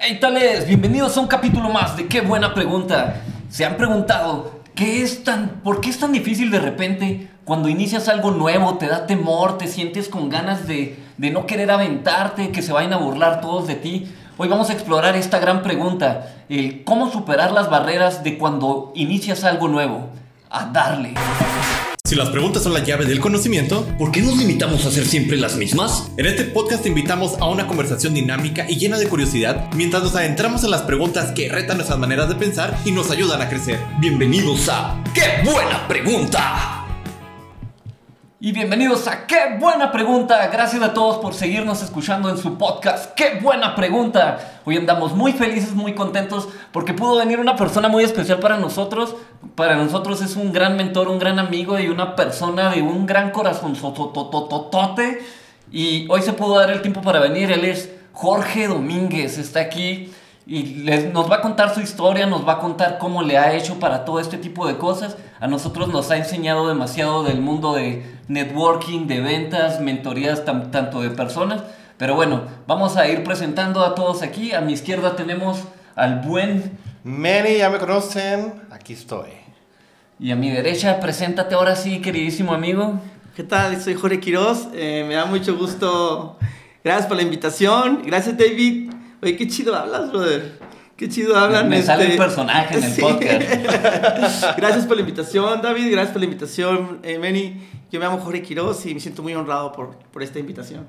Hey tales, bienvenidos a un capítulo más de Qué buena pregunta. ¿Se han preguntado qué es tan, por qué es tan difícil de repente cuando inicias algo nuevo, te da temor, te sientes con ganas de, de no querer aventarte, que se vayan a burlar todos de ti? Hoy vamos a explorar esta gran pregunta, el cómo superar las barreras de cuando inicias algo nuevo. A darle. Si las preguntas son la llave del conocimiento, ¿por qué nos limitamos a hacer siempre las mismas? En este podcast te invitamos a una conversación dinámica y llena de curiosidad mientras nos adentramos en las preguntas que retan nuestras maneras de pensar y nos ayudan a crecer. Bienvenidos a ¡Qué buena pregunta! Y bienvenidos a ¡Qué buena pregunta! Gracias a todos por seguirnos escuchando en su podcast ¡Qué buena pregunta! Hoy andamos muy felices, muy contentos porque pudo venir una persona muy especial para nosotros. Para nosotros es un gran mentor, un gran amigo y una persona de un gran corazón. Y hoy se pudo dar el tiempo para venir. Él es Jorge Domínguez, está aquí y les, nos va a contar su historia, nos va a contar cómo le ha hecho para todo este tipo de cosas. A nosotros nos ha enseñado demasiado del mundo de networking, de ventas, mentorías tanto de personas. Pero bueno, vamos a ir presentando a todos aquí. A mi izquierda tenemos al buen... Manny, ya me conocen, aquí estoy. Y a mi derecha, preséntate ahora sí, queridísimo amigo. ¿Qué tal? Soy Jorge Quiroz, eh, me da mucho gusto. Gracias por la invitación. Gracias, David. Oye, qué chido hablas, brother. Qué chido hablan. Me, sale el este, personaje en el podcast. gracias por la invitación, David. Gracias por la invitación, eh, Meni. Yo me llamo Jorge Quiroz y me siento muy honrado por, por esta invitación.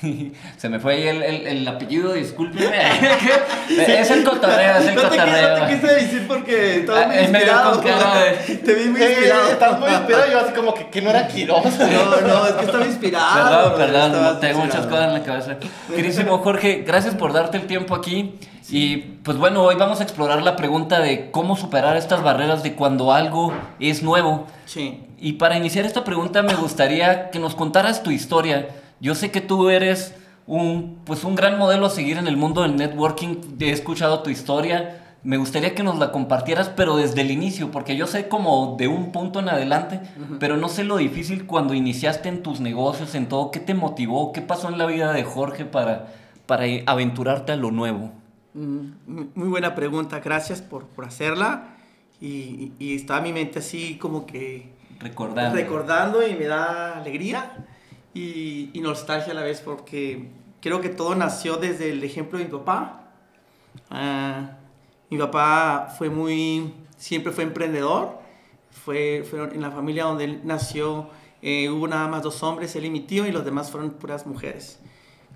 Se me fue ahí el, el, apellido, discúlpeme. es el cotorreo, es el no cotorreo. no te quise decir porque estaba muy ah, inspirado. Te vi muy eh, inspirado. estás muy inspirado. Yo así como que, que no era Quiroz. No, no, es que estaba inspirado. Perdón, perdón. Tengo muchas cosas en la cabeza. Querísimo Jorge, gracias por darte el tiempo aquí. Y pues bueno, hoy vamos a explorar la pregunta de cómo superar estas barreras de cuando algo es nuevo. Sí. Y para iniciar esta pregunta me gustaría que nos contaras tu historia yo sé que tú eres un, pues un gran modelo a seguir en el mundo del networking. He escuchado tu historia. Me gustaría que nos la compartieras, pero desde el inicio, porque yo sé como de un punto en adelante, pero no sé lo difícil cuando iniciaste en tus negocios, en todo. ¿Qué te motivó? ¿Qué pasó en la vida de Jorge para, para aventurarte a lo nuevo? Mm, muy buena pregunta, gracias por, por hacerla. Y, y, está mi mente así como que... Recordando. Recordando y me da alegría y, nostalgia a la vez porque creo que todo nació desde el ejemplo de mi papá. Ah, mi papá fue muy, siempre fue emprendedor. Fue, en la familia donde él nació, eh, hubo nada más dos hombres, él y mi tío, y los demás fueron puras mujeres.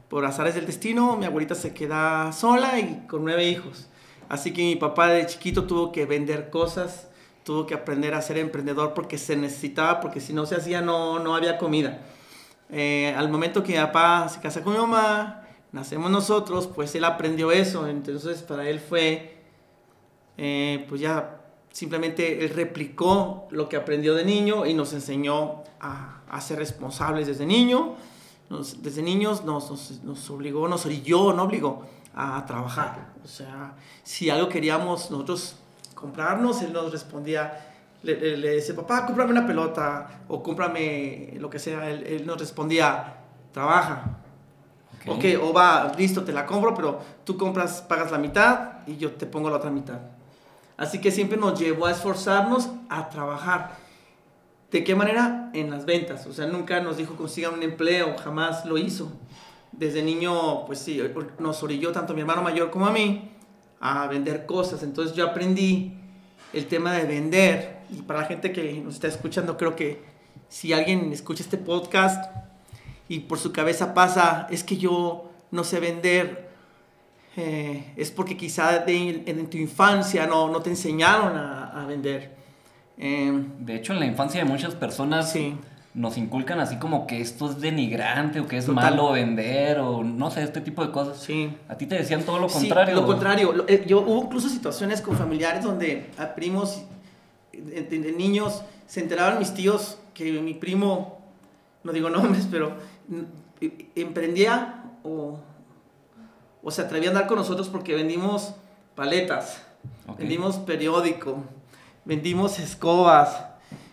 Por azares del destino, mi abuelita se queda sola y con nueve hijos. Así que mi papá de chiquito tuvo que vender cosas, tuvo que aprender a ser emprendedor porque se necesitaba, porque si no se hacía no, no había comida. Eh, al momento que mi papá se casa con mi mamá, nacemos nosotros, pues él aprendió eso. Entonces para él fue, eh, pues ya simplemente él replicó lo que aprendió de niño y nos enseñó a, ser responsables desde niño. desde niños nos, nos, nos, obligó, nos orilló, no obligó a trabajar. O sea, si algo queríamos nosotros comprarnos, él nos respondía, le, le, decía, papá, cómprame una pelota o cómprame lo que sea. Él, nos respondía, trabaja. ok, o va, listo, te la compro, pero tú compras, pagas la mitad y yo te pongo la otra mitad. Así que siempre nos llevó a esforzarnos a trabajar. ¿De qué manera? En las ventas. O sea, nunca nos dijo consigan un empleo, jamás lo hizo. Desde niño, pues sí, nos orilló tanto mi hermano mayor como a mí a vender cosas. Entonces yo aprendí el tema de vender y para la gente que nos está escuchando, creo que si alguien escucha este podcast y por su cabeza pasa, es que yo no sé vender, eh, es porque quizá en tu infancia no, no te enseñaron a, a vender. Em, de hecho, en la infancia de muchas personas nos inculcan así como que esto es denigrante o que es malo vender o no sé, este tipo de cosas. Sí. A ti te decían todo lo contrario. lo contrario. Eh, yo, hubo incluso situaciones con familiares donde a primos de, niños, se enteraban mis tíos que mi primo, no digo nombres, pero emprendía o, o se atrevía a andar con nosotros porque vendimos paletas, vendimos periódico, vendimos escobas,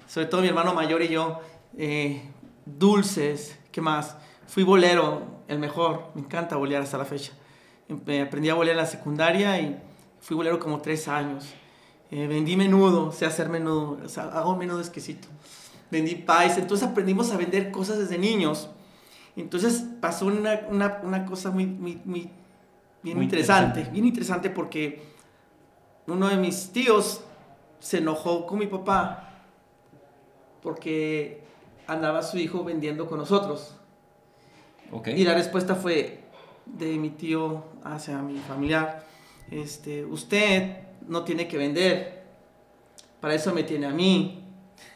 sobre todo mi hermano mayor y yo, eh, dulces, ¿qué más? Fui bolero, el mejor, me encanta bolear hasta la fecha. empe- aprendí a bolear en la secundaria y fui bolero como tres años. Eh, vendí menudo, sé hacer menudo, o sea, hago menudo exquisito. Vendí pies, entonces aprendimos a vender cosas desde niños. Entonces pasó una, una, una cosa muy, muy, muy bien Muy interesante, interesante. bien interesante porque uno de mis tíos se enojó con mi papá porque andaba su hijo vendiendo con nosotros. Y la respuesta fue de mi tío hacia mi familiar, este, usted no tiene que vender, para eso me tiene a mí.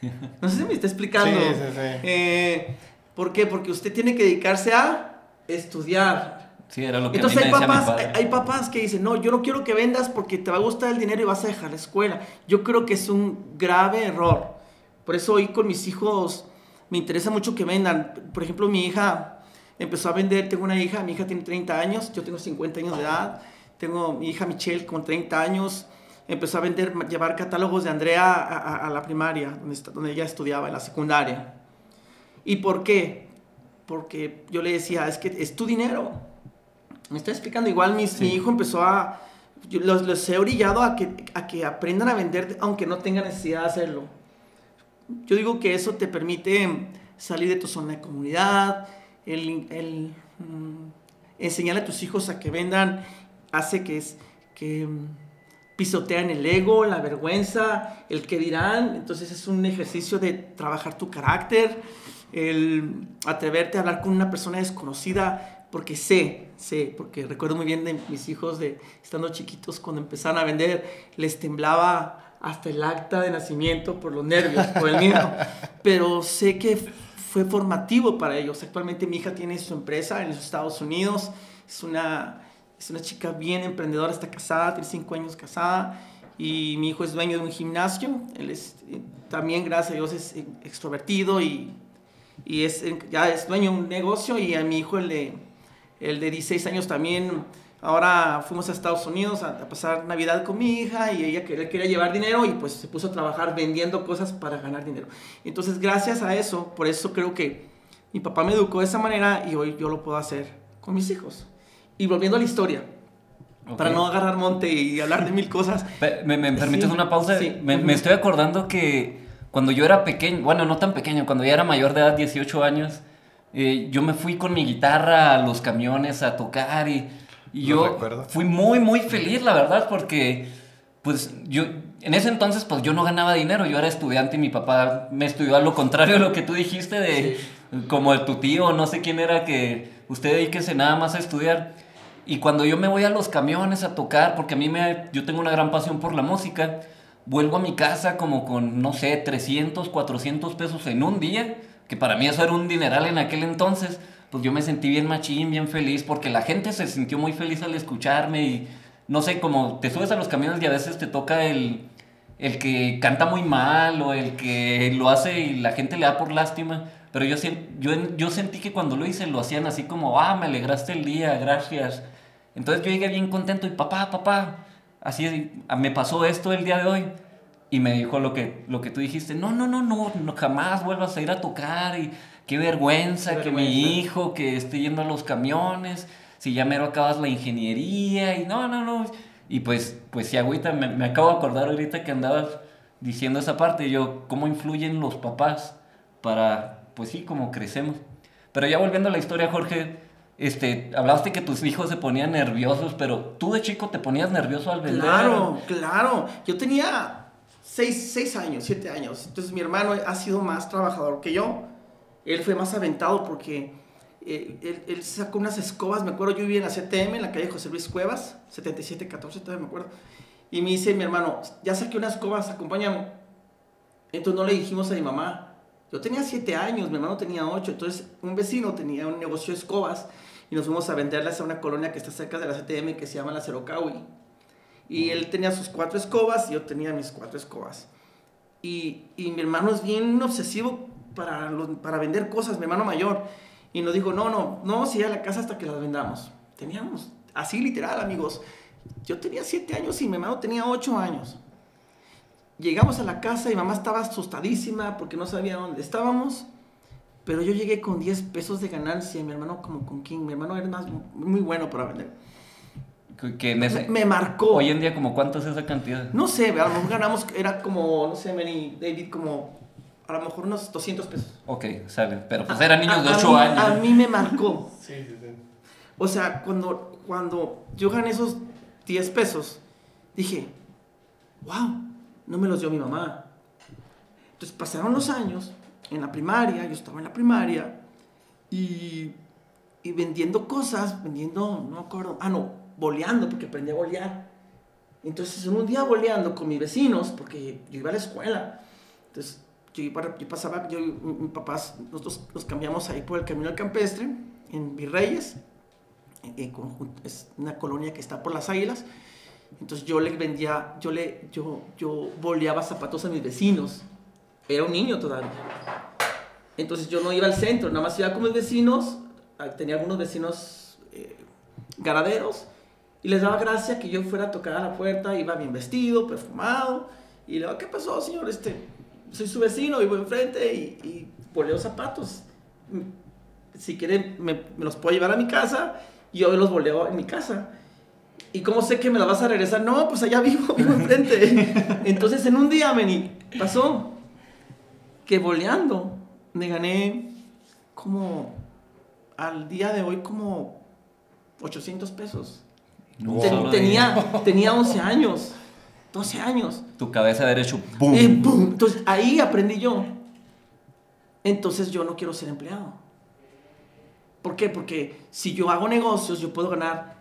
No sé si me está explicando. Sí, sí, sí. Eh, ¿Por qué? Porque usted tiene que dedicarse a estudiar. Sí, era lo que Entonces hay papás, hay papás que dicen, no, yo no quiero que vendas porque te va a gustar el dinero y vas a dejar la escuela. Yo creo que es un grave error. Por eso hoy con mis hijos me interesa mucho que vendan. Por ejemplo, mi hija empezó a vender, tengo una hija, mi hija tiene 30 años, yo tengo 50 años de edad, tengo mi hija Michelle con 30 años, empezó a vender, llevar catálogos de Andrea a, a- a la primaria, donde, ella estudiaba, en la secundaria. ¿Y por qué? Porque yo le decía, es que es tu dinero. Me está explicando, igual Sí. mi hijo empezó a, yo los, los he orillado a que, a que aprendan a vender aunque no tengan necesidad de hacerlo. Yo digo que eso te permite salir de tu zona de comunidad, el, el, mm, enseñarle a tus hijos a que vendan, hace que, es, que mm, pisotean el ego, la vergüenza, el que dirán. Entonces es un ejercicio de trabajar tu carácter, el atreverte a hablar con una persona desconocida, porque sé, sé, porque recuerdo muy bien de mis hijos de estando chiquitos cuando empezaron a vender, les temblaba hasta el acta de nacimiento por los nervios, por el miedo. Pero sé que fue formativo para ellos. Actualmente mi hija tiene su empresa en los Estados Unidos, es una, es una chica bien emprendedora, está casada, tiene cinco años casada y mi hijo es dueño de un gimnasio. Él es eh, también, gracias a Dios, es eh, extrovertido y, y es, eh, ya es dueño de un negocio y a mi hijo, el de, el de 16 años también, ahora fuimos a Estados Unidos a, a pasar Navidad con mi hija y ella quería, quería llevar dinero y pues se puso a trabajar vendiendo cosas para ganar dinero. Entonces, gracias a eso, por eso creo que mi papá me educó de esa manera y hoy yo lo puedo hacer con mis hijos. Y volviendo a la historia, Ok. para no agarrar monte y hablar de mil cosas. ¿Me, me permites Sí, una pausa? sí. Me, me estoy acordando que cuando yo era pequeño, bueno, no tan pequeño, cuando ya era mayor de edad, 18 años, eh, yo me fui con mi guitarra a los camiones a tocar y, y yo recuerdo. fui muy, muy feliz, la verdad, porque pues yo, en ese entonces pues yo no ganaba dinero, yo era estudiante y mi papá me estudió a lo contrario de lo que tú dijiste de como de tu tío, no sé quién era que usted dedíquese nada más a estudiar. Y cuando yo me voy a los camiones a tocar, porque a mí me, yo tengo una gran pasión por la música, vuelvo a mi casa como con, no sé, 300, 400 pesos en un día, que para mí eso era un dineral en aquel entonces, pues yo me sentí bien machín, bien feliz, porque la gente se sintió muy feliz al escucharme y, no sé, como te subes a los camiones y a veces te toca el, el que canta muy mal o el que lo hace y la gente le da por lástima. Pero yo, yo, yo sentí que cuando lo hice lo hacían así como, ah, me alegraste el día, gracias. Entonces yo llegué bien contento y papá, papá, así me pasó esto el día de hoy. Y me dijo lo que, lo que tú dijiste, no, no, no, no, no, jamás vuelvas a ir a tocar y qué vergüenza, Qué que mi vergüenza. hijo que esté yendo a los camiones, si ya mero acabas la ingeniería y no, no, no. Y pues, pues sí, agüita, me, me acabo de acordar ahorita que andabas diciendo esa parte, y yo, ¿cómo influyen los papás para, pues sí, cómo crecemos? Pero ya volviendo a la historia, Jorge, este, hablaste que tus hijos se ponían nerviosos, pero tú de chico te ponías nervioso al vender. Claro, claro. Yo tenía seis, seis años, siete años. Entonces mi hermano ha sido más trabajador que yo. Él fue más aventado porque eh, él, él sacó unas escobas. Me acuerdo, yo vivía en la CTM, en la calle José Luis Cuevas, 7714, todavía me acuerdo. Y me dice mi hermano, ya saqué unas escobas, acompáñame. Entonces no le dijimos a mi mamá. Yo tenía siete años, mi hermano tenía ocho. Entonces un vecino tenía un negocio de escobas y nos fuimos a venderlas a una colonia que está cerca de la CTM que se llama La Cerocahui. Y él tenía sus cuatro escobas y yo tenía mis cuatro escobas. Y, y mi hermano es bien obsesivo para, para vender cosas, mi hermano mayor. Y nos dijo, no, no, no vamos a ir a la casa hasta que las vendamos. Teníamos, así literal, amigos. Yo tenía siete años y mi hermano tenía ocho años. Llegamos a la casa y mamá estaba asustadísima porque no sabía dónde estábamos. Pero yo llegué con 10 pesos de ganancia y mi hermano como con 15. Mi hermano era más, muy bueno para vender. Que- en ese, me marcó. Hoy en día, como cuánto es esa cantidad? No sé, a lo mejor ganamos, era como, no sé, Manny, David, como a lo mejor unos 200 pesos. Ok, sale. Pero pues eran niños de A- a 8 mí- años. A mí me marcó. Sí, sí, sí. O sea, cuando, cuando yo gané esos 10 pesos, dije, wow, no me los dio mi mamá. Entonces pasaron los años, en la primaria, yo estaba en la primaria, y, y vendiendo cosas, vendiendo, no me acuerdo, ah, no, boleando, porque aprendí a bolear. Entonces, en un día boleando con mis vecinos, porque yo iba a la escuela, entonces yo, iba, yo pasaba, yo y mi, mi papás, nosotros nos cambiamos ahí por el camino al campestre, en Virreyes, con- es una colonia que está por las águilas. Entonces yo le vendía, yo le, yo, yo boleaba zapatos a mis vecinos. Era un niño todavía. Entonces yo no iba al centro, nada más iba con mis vecinos. ah, Tenía algunos vecinos eh, ganaderos. Y les daba gracia que yo fuera a tocar a la puerta, iba bien vestido, perfumado. Y le digo, ¿qué pasó, señor? Este, soy su vecino, vivo enfrente y, y boleo zapatos. Si quiere, me, me los puedo llevar a mi casa y yo los boleo en mi casa. ¿Y cómo sé que me la vas a regresar? No, pues allá vivo, vivo enfrente. Entonces, en un día, Meni, pasó que boleando me gané como al día de hoy como 800 pesos. Tenía, tenía 11 años, 12 años. Tu cabeza de derecho, ¡boom! Y ¡pum! Entonces ahí aprendí yo. Entonces yo no quiero ser empleado. ¿Por qué? Porque si yo hago negocios, yo puedo ganar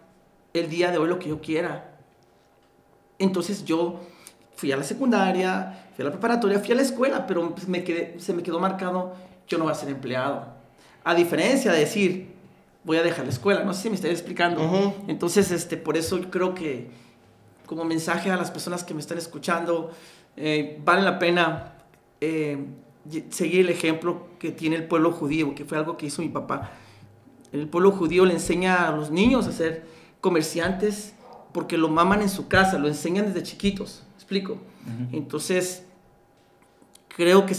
el día de hoy lo que yo quiera. Entonces yo fui a la secundaria, fui a la preparatoria, fui a la escuela, pero pues, me quedé- se me quedó marcado, yo no voy a ser empleado. A diferencia de decir, voy a dejar la escuela, no sé si me estoy explicando. Entonces, este, por eso creo que como mensaje a las personas que me están escuchando, eh, vale la pena eh, seguir el ejemplo que tiene el pueblo judío, que fue algo que hizo mi papá. El pueblo judío le enseña a los niños a ser comerciantes porque lo maman en su casa, lo enseñan desde chiquitos, ¿me explico? Entonces, creo que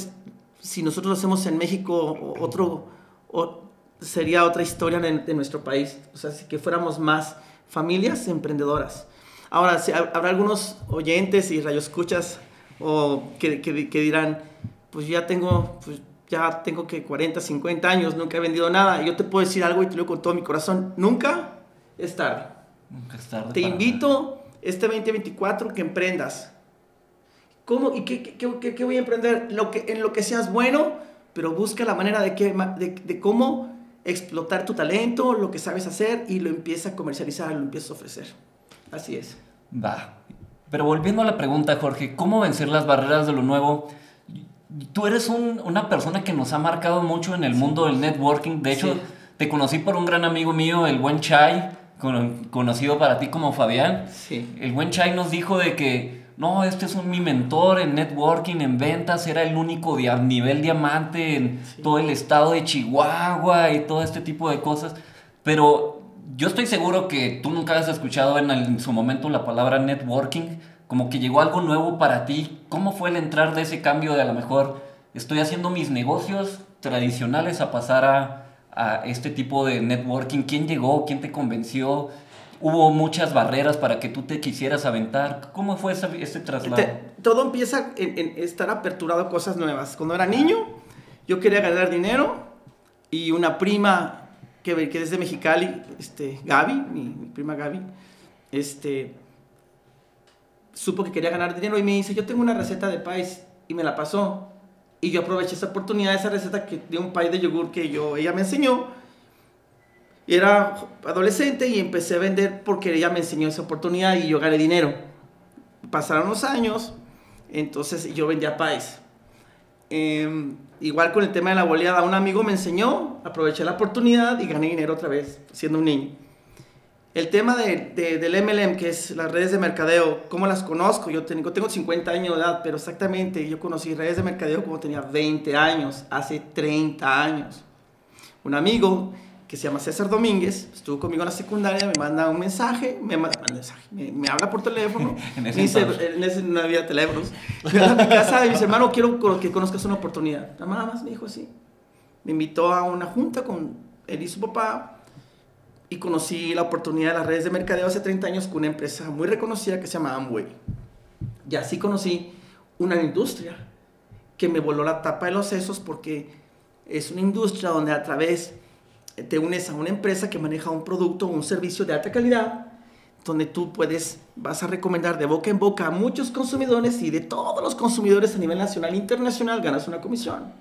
si nosotros lo hacemos en México, otro, o- sería otra historia de, de nuestro país. O sea, si que fuéramos más familias emprendedoras. Ahora, si ha- habrá algunos oyentes y radioescuchas o que, que, que dirán, pues ya tengo, pues ya tengo que 40, 50 años, nunca he vendido nada. Yo te puedo decir algo y te lo digo con todo mi corazón, nunca es tarde. Nunca es tarde Te invito este 2024 que emprendas. ¿Cómo? ¿Y qué, qué, qué- qué voy a emprender? Lo que, en lo que seas bueno, pero busca la manera de, que, de, de cómo explotar tu talento, lo que sabes hacer y lo empieza a comercializar, lo empiezas a ofrecer. Así es. Va. Pero volviendo a la pregunta, Jorge, ¿cómo vencer las barreras de lo nuevo? Tú eres un- una persona que nos ha marcado mucho en el mundo del networking. De hecho, Sí. te conocí por un gran amigo mío, el buen Chai, con- conocido para ti como Fabián. Sí. El buen Chai nos dijo de que, no, este es un, mi mentor en networking, en ventas, era el único dia- nivel diamante en todo el estado de Chihuahua y todo este tipo de cosas. Pero yo estoy seguro que tú nunca has escuchado en, el- en su momento la palabra networking, como que llegó algo nuevo para ti. ¿Cómo fue el entrar de ese cambio de a lo mejor estoy haciendo mis negocios tradicionales a pasar a, a este tipo de networking? ¿Quién llegó? ¿Quién te convenció? ¿Hubo muchas barreras para que tú te quisieras aventar? ¿Cómo fue esa- ese traslado? Te- todo empieza en, en estar aperturado a cosas nuevas. Cuando era niño, yo quería ganar dinero y una prima que, que es de Mexicali, este, Gaby, mi, mi prima Gaby, este, supo que quería ganar dinero y me dice, yo tengo una receta de país y me la pasó. Y yo aproveché esa oportunidad, esa receta que, de un pay de yogur que yo, ella me enseñó. Era adolescente y empecé a vender porque ella me enseñó esa oportunidad y yo gané dinero. Pasaron los años, entonces yo vendía país. Em, igual con el tema de la boleada, un amigo me enseñó, aproveché la oportunidad y gané dinero otra vez, siendo un niño. El tema de, de- del MLM, que es las redes de mercadeo, ¿cómo las conozco? Yo tengo, tengo 50 años de edad, pero exactamente yo conocí redes de mercadeo como tenía 20 años, hace 30 años. Un amigo que se llama César Domínguez, estuvo conmigo en la secundaria, me manda un mensaje, me, manda un mensaje, me, me habla por teléfono, En ese dice, entonces. en ese no había teléfonos, me a mi casa y me dice, hermano, quiero que conozcas una oportunidad. Nada más me dijo así. Me invitó a una junta con él y su papá, y conocí la oportunidad de las redes de mercadeo hace 30 años con una empresa muy reconocida que se llama Amway. Y así conocí una industria que me voló la tapa de los sesos porque es una industria donde a través te unes a una empresa que maneja un producto o un servicio de alta calidad, donde tú puedes, vas a recomendar de boca en boca a muchos consumidores y de todos los consumidores a nivel nacional e internacional ganas una comisión.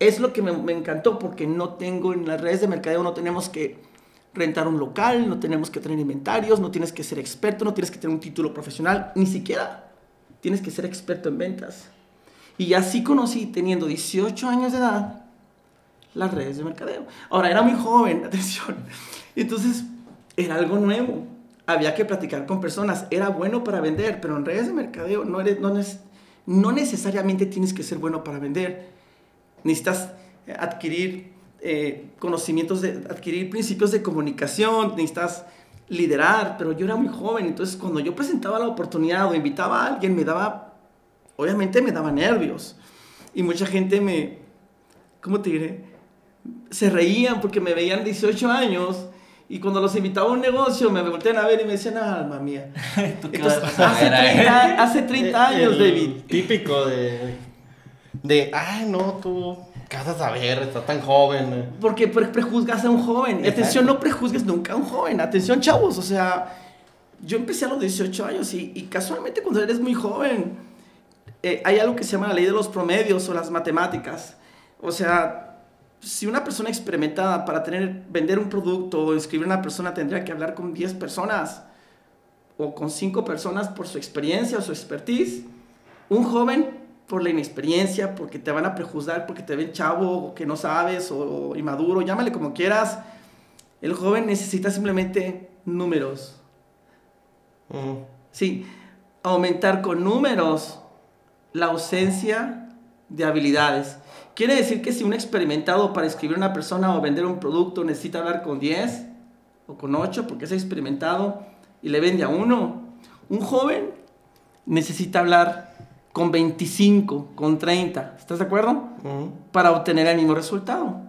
Es lo que me, me encantó porque no tengo en las redes de mercadeo, no tenemos que rentar un local, no tenemos que tener inventarios, no tienes que ser experto, no tienes que tener un título profesional, ni siquiera tienes que ser experto en ventas. Y así conocí, teniendo 18 años de edad, las redes de mercadeo. Ahora, era muy joven, atención. Entonces, era algo nuevo. Había que platicar con personas. Era bueno para vender, pero en redes de mercadeo no, eres, no, no necesariamente tienes que ser bueno para vender. Necesitas adquirir eh, conocimientos, adquirir principios de comunicación, necesitas liderar, pero yo era muy joven, entonces cuando yo presentaba la oportunidad o invitaba a alguien, me daba, obviamente me daba nervios. Y mucha gente me, ¿cómo te diré? Se reían porque me veían 18 años y cuando los invitaba a un negocio me voltean a ver y me decían, ah, alma mía. Entonces, hace, 30, hace 30 años, David. Típico de, de, ay, no, tú ¿Qué vas a saber? Está tan joven. Porque prejuzgas a un joven. Atención, no prejuzgues nunca a un joven. Atención, chavos. O sea, yo empecé a los 18 años y, casualmente cuando eres muy joven, eh, hay algo que se llama la ley de los promedios o las matemáticas. O sea, si una persona experimentada para tener, vender un producto o inscribir a una persona tendría que hablar con 10 personas o con 5 personas por su experiencia o su expertise, un joven por la inexperiencia, porque te van a prejuzgar, porque te ven chavo, o que no sabes, o, inmaduro, llámale como quieras. El joven necesita simplemente números. Sí, aumentar con números la ausencia de habilidades. Quiere decir que si un experimentado para escribir a una persona o vender un producto necesita hablar con 10 o con 8 porque es experimentado y le vende a uno, un joven necesita hablar con 25, con 30, ¿estás de acuerdo? Para obtener el mismo resultado.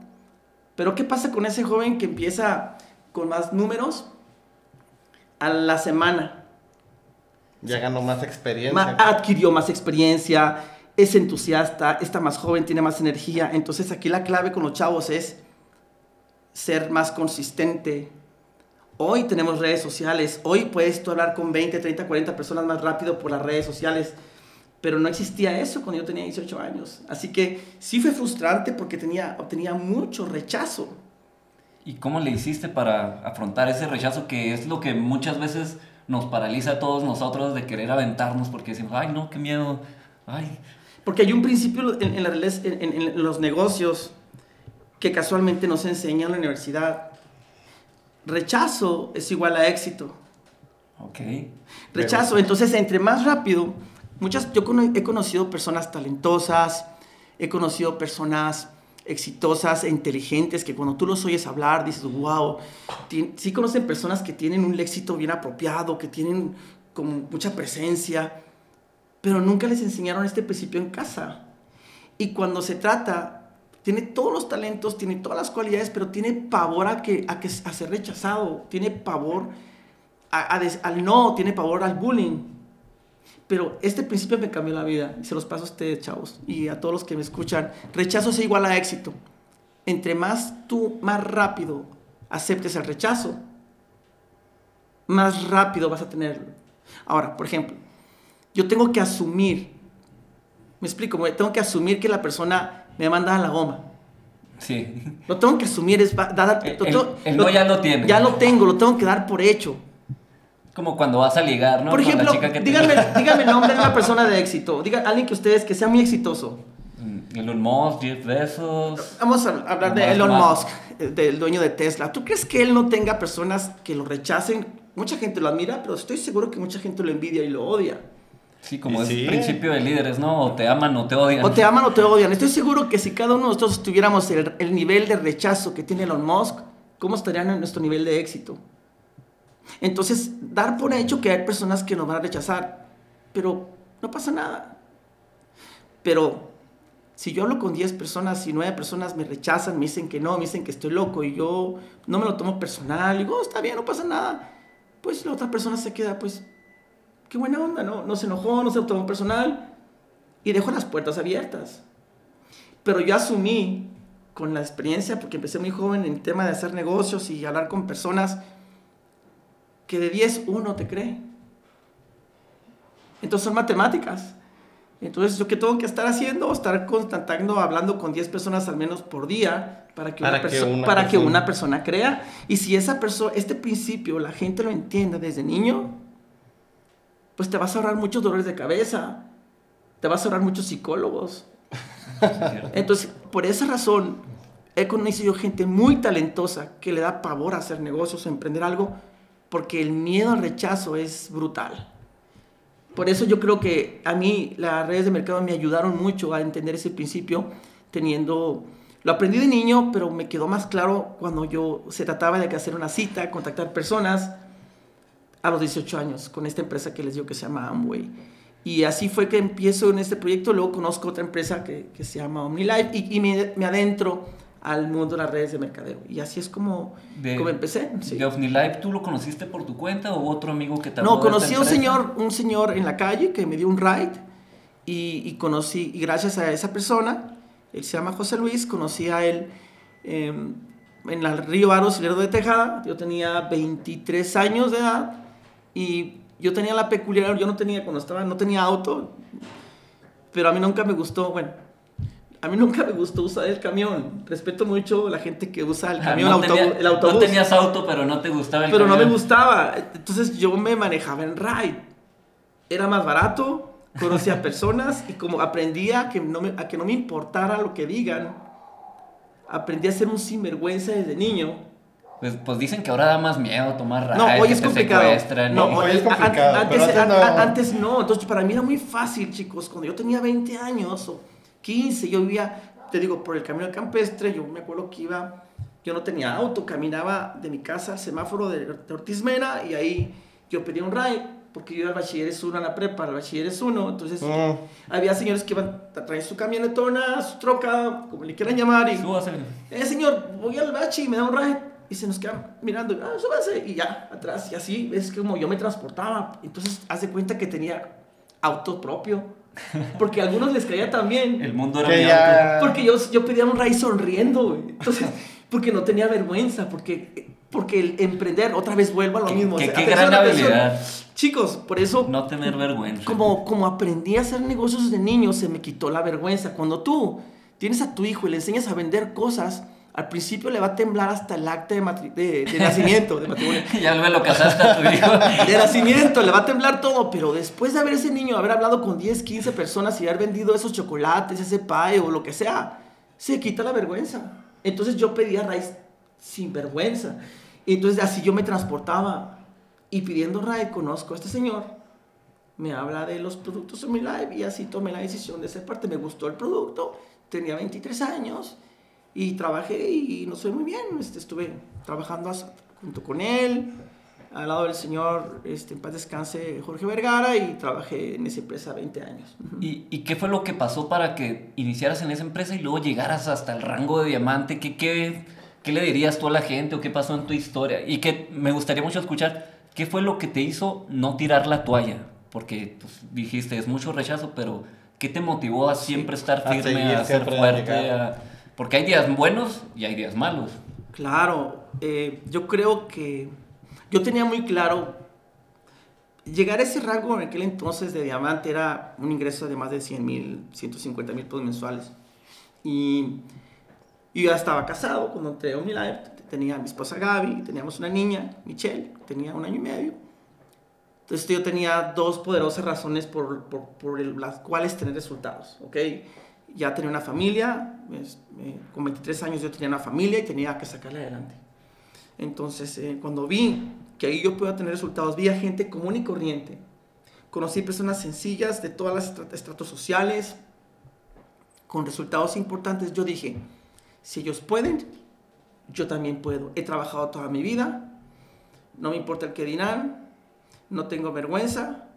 Pero ¿qué pasa con ese joven que empieza con más números a la semana? Ya ganó más experiencia. adquirió más experiencia, es entusiasta, está más joven, tiene más energía. Entonces aquí la clave con los chavos es ser más consistente. Hoy tenemos redes sociales, hoy puedes hablar con 20, 30, 40 personas más rápido por las redes sociales pero no existía eso cuando yo tenía 18 años. Así que sí fue frustrante porque tenía, obtenía mucho rechazo. ¿Y cómo le hiciste para afrontar ese rechazo que es lo que muchas veces nos paraliza a todos nosotros de querer aventarnos porque decimos, ay no, qué miedo, ay. Porque hay un principio en, en, los negocios que casualmente nos enseña en la universidad. Rechazo es igual a éxito. Ok. Rechazo, entonces entre más rápido Muchas, yo he conocido personas talentosas, he conocido personas exitosas e inteligentes que cuando tú los oyes hablar dices, wow, sí conocen personas que tienen un éxito bien apropiado, que tienen como mucha presencia, pero nunca les enseñaron este principio en casa. Y cuando se trata, tiene todos los talentos, tiene todas las cualidades, pero tiene pavor a, que, a, que, a ser rechazado, tiene pavor al no, tiene pavor al bullying. Pero este principio me cambió la vida y se los paso a ustedes, chavos, y a todos los que me escuchan. Rechazo es igual a éxito. Entre más tú, más rápido aceptes el rechazo, más rápido vas a tenerlo. Ahora, por ejemplo, yo tengo que asumir, me explico, tengo que asumir que la persona me manda a la goma. Sí. Lo tengo que asumir, es dar, el, no ya lo tiene. Ya lo tengo, lo tengo que dar por hecho. Como cuando vas a ligar, ¿no? Por ejemplo, díganme, díganme el nombre de una persona de éxito. Digan alguien que ustedes que sea muy exitoso. Mm, Elon Musk, Jeff Bezos. Vamos a hablar de Elon Musk, eh, del dueño de Tesla. ¿Tú crees que él no tenga personas que lo rechacen? Mucha gente lo admira, pero estoy seguro que mucha gente lo envidia y lo odia. Sí, como es el principio de líderes, ¿no? O te aman o te odian. O te aman o te odian. Estoy seguro que si cada uno de nosotros tuviéramos el, el nivel de rechazo que tiene Elon Musk, ¿cómo estarían en nuestro nivel de éxito? Entonces, dar por hecho que hay personas que nos van a rechazar, pero no pasa nada. Pero si yo hablo con 10 personas y 9 personas me rechazan, me dicen que no, me dicen que estoy loco y yo no me lo tomo personal, digo, oh, está bien, no pasa nada, pues la otra persona se queda, pues, qué buena onda, ¿no? No se enojó, no se lo tomó personal y dejó las puertas abiertas. Pero yo asumí con la experiencia, porque empecé muy joven en el tema de hacer negocios y hablar con personas, que de 10 uno te cree. Entonces son matemáticas. Entonces, ¿yo qué tengo que estar haciendo? Estar contactando, hablando con 10 personas al menos por día para que, Para una, que para que persona- una persona crea. Y si esa persona, este principio, la gente lo entienda desde niño, pues te vas a ahorrar muchos dolores de cabeza, te vas a ahorrar muchos psicólogos. Entonces, por esa razón, he conocido gente muy talentosa que le da pavor a hacer negocios o emprender algo, porque el miedo al rechazo es brutal. Por eso yo creo que a mí las redes de mercado me ayudaron mucho a entender ese principio, teniendo... Lo aprendí de niño, pero me quedó más claro cuando yo se trataba de hacer una cita, contactar personas a los 18 años con esta empresa que les digo que se llama Amway. Y así fue que empiezo en este proyecto, luego conozco otra empresa que, que se llama OmniLife y, y me, me adentro al mundo de las redes de mercadeo. Y así es como, De- como empecé. sí. ¿De OVNILife tú lo conociste por tu cuenta o otro amigo que te No, conocí a un señor, un señor en la calle que me dio un ride y, y conocí, y gracias a esa persona, él se llama José Luis, conocí a él eh, en el río Aros, Lerdo de Tejada, yo tenía 23 años de edad y yo tenía la peculiaridad, yo no tenía, cuando estaba, no tenía auto, pero a mí nunca me gustó, bueno, a mí nunca me gustó usar el camión, respeto mucho a la gente que usa el Ah, camión, no autobús, tenía- el autobús. No tenías auto, pero no te gustaba el Pero no me camión. gustaba. Entonces yo me manejaba en ride. Era más barato, conocía personas y como aprendía a que no me, a que no me importara lo que digan, aprendí a ser un sinvergüenza desde niño. Pues, pues dicen que ahora da más miedo tomar ride, No, hoy que es complicado. No, hoy es complicado, Antes, no. an- antes no. Entonces para mí era muy fácil, chicos. Cuando yo tenía 20 años o 15, yo vivía, te digo, por el camino campestre. Yo me acuerdo que iba, yo no tenía auto, caminaba de mi casa al semáforo de, de Ortiz Mena y ahí yo pedía un ride porque yo iba al bachilleres 1 a la prepa, al bachilleres 1. Entonces Mm. había señores que iban a traer su camionetona, su troca, como le quieran llamar. Y, Súbase. eh, señor, voy al bachi y me da un ride. Y se nos quedan mirando, ah, súbase, y ya, atrás, y así, es como yo me transportaba. Entonces, hace cuenta que tenía auto propio. Porque a algunos les caía también. El mundo era Que mi ya- auto. Porque yo, yo pedía un ride sonriendo, güey. Entonces, porque no tenía vergüenza, porque, porque el emprender, otra vez vuelvo a lo Qué- mismo. qué- o sea, qué atención, gran atención. habilidad. Chicos, por eso No tener vergüenza. como, como aprendí a hacer negocios de niño, se me quitó la vergüenza. Cuando tú tienes a tu hijo y le enseñas a vender cosas, al principio le va a temblar hasta el acta de, de- de nacimiento, de matrimonio. ya me lo casaste a tu hijo. De nacimiento, le va a temblar todo, pero después de ver ese niño, haber hablado con 10, 15 personas y haber vendido esos chocolates, ese pie o lo que sea, se quita la vergüenza. Entonces yo pedía raíz sin vergüenza. Y entonces así yo me transportaba. Y pidiendo ride conozco a este señor. Me habla de los productos de mi live y así tomé la decisión de ser parte. Me gustó el producto. Tenía 23 años y trabajé y nos fue muy bien. Este, estuve trabajando as- junto con él, al lado del señor, este, en paz descanse, Jorge Vergara, y trabajé en esa empresa 20 años. ¿Y, y qué fue lo que pasó para que iniciaras en esa empresa y luego llegaras hasta el rango de diamante? ¿Qué, qué, qué le dirías tú a la gente o qué pasó en tu historia? Y que me gustaría mucho escuchar, ¿qué fue lo que te hizo no tirar la toalla? Porque pues, dijiste, es mucho rechazo, pero ¿qué te motivó a siempre estar a firme, seguir, a ser a fuerte? a- Porque hay días buenos y hay días malos. Claro, eh, yo creo que yo tenía muy claro, llegar a ese rango en aquel entonces de diamante era un ingreso de más de 100 mil, 150 mil pesos mensuales. Y yo ya estaba casado cuando entré a Unilife, tenía a mi esposa Gaby, teníamos una niña, Michelle, tenía un año y medio. Entonces yo tenía dos poderosas razones por, por, por las cuales tener resultados, ¿ok? Ya tenía una familia, eh, con 23 años yo tenía una familia y tenía que sacarla adelante. Entonces, eh, cuando vi que ahí yo podía tener resultados, vi a gente común y corriente. Conocí personas sencillas de todas las estra- estratos sociales, con resultados importantes. Yo dije, si ellos pueden, yo también puedo. He trabajado toda mi vida, no me importa el que dirán, no tengo vergüenza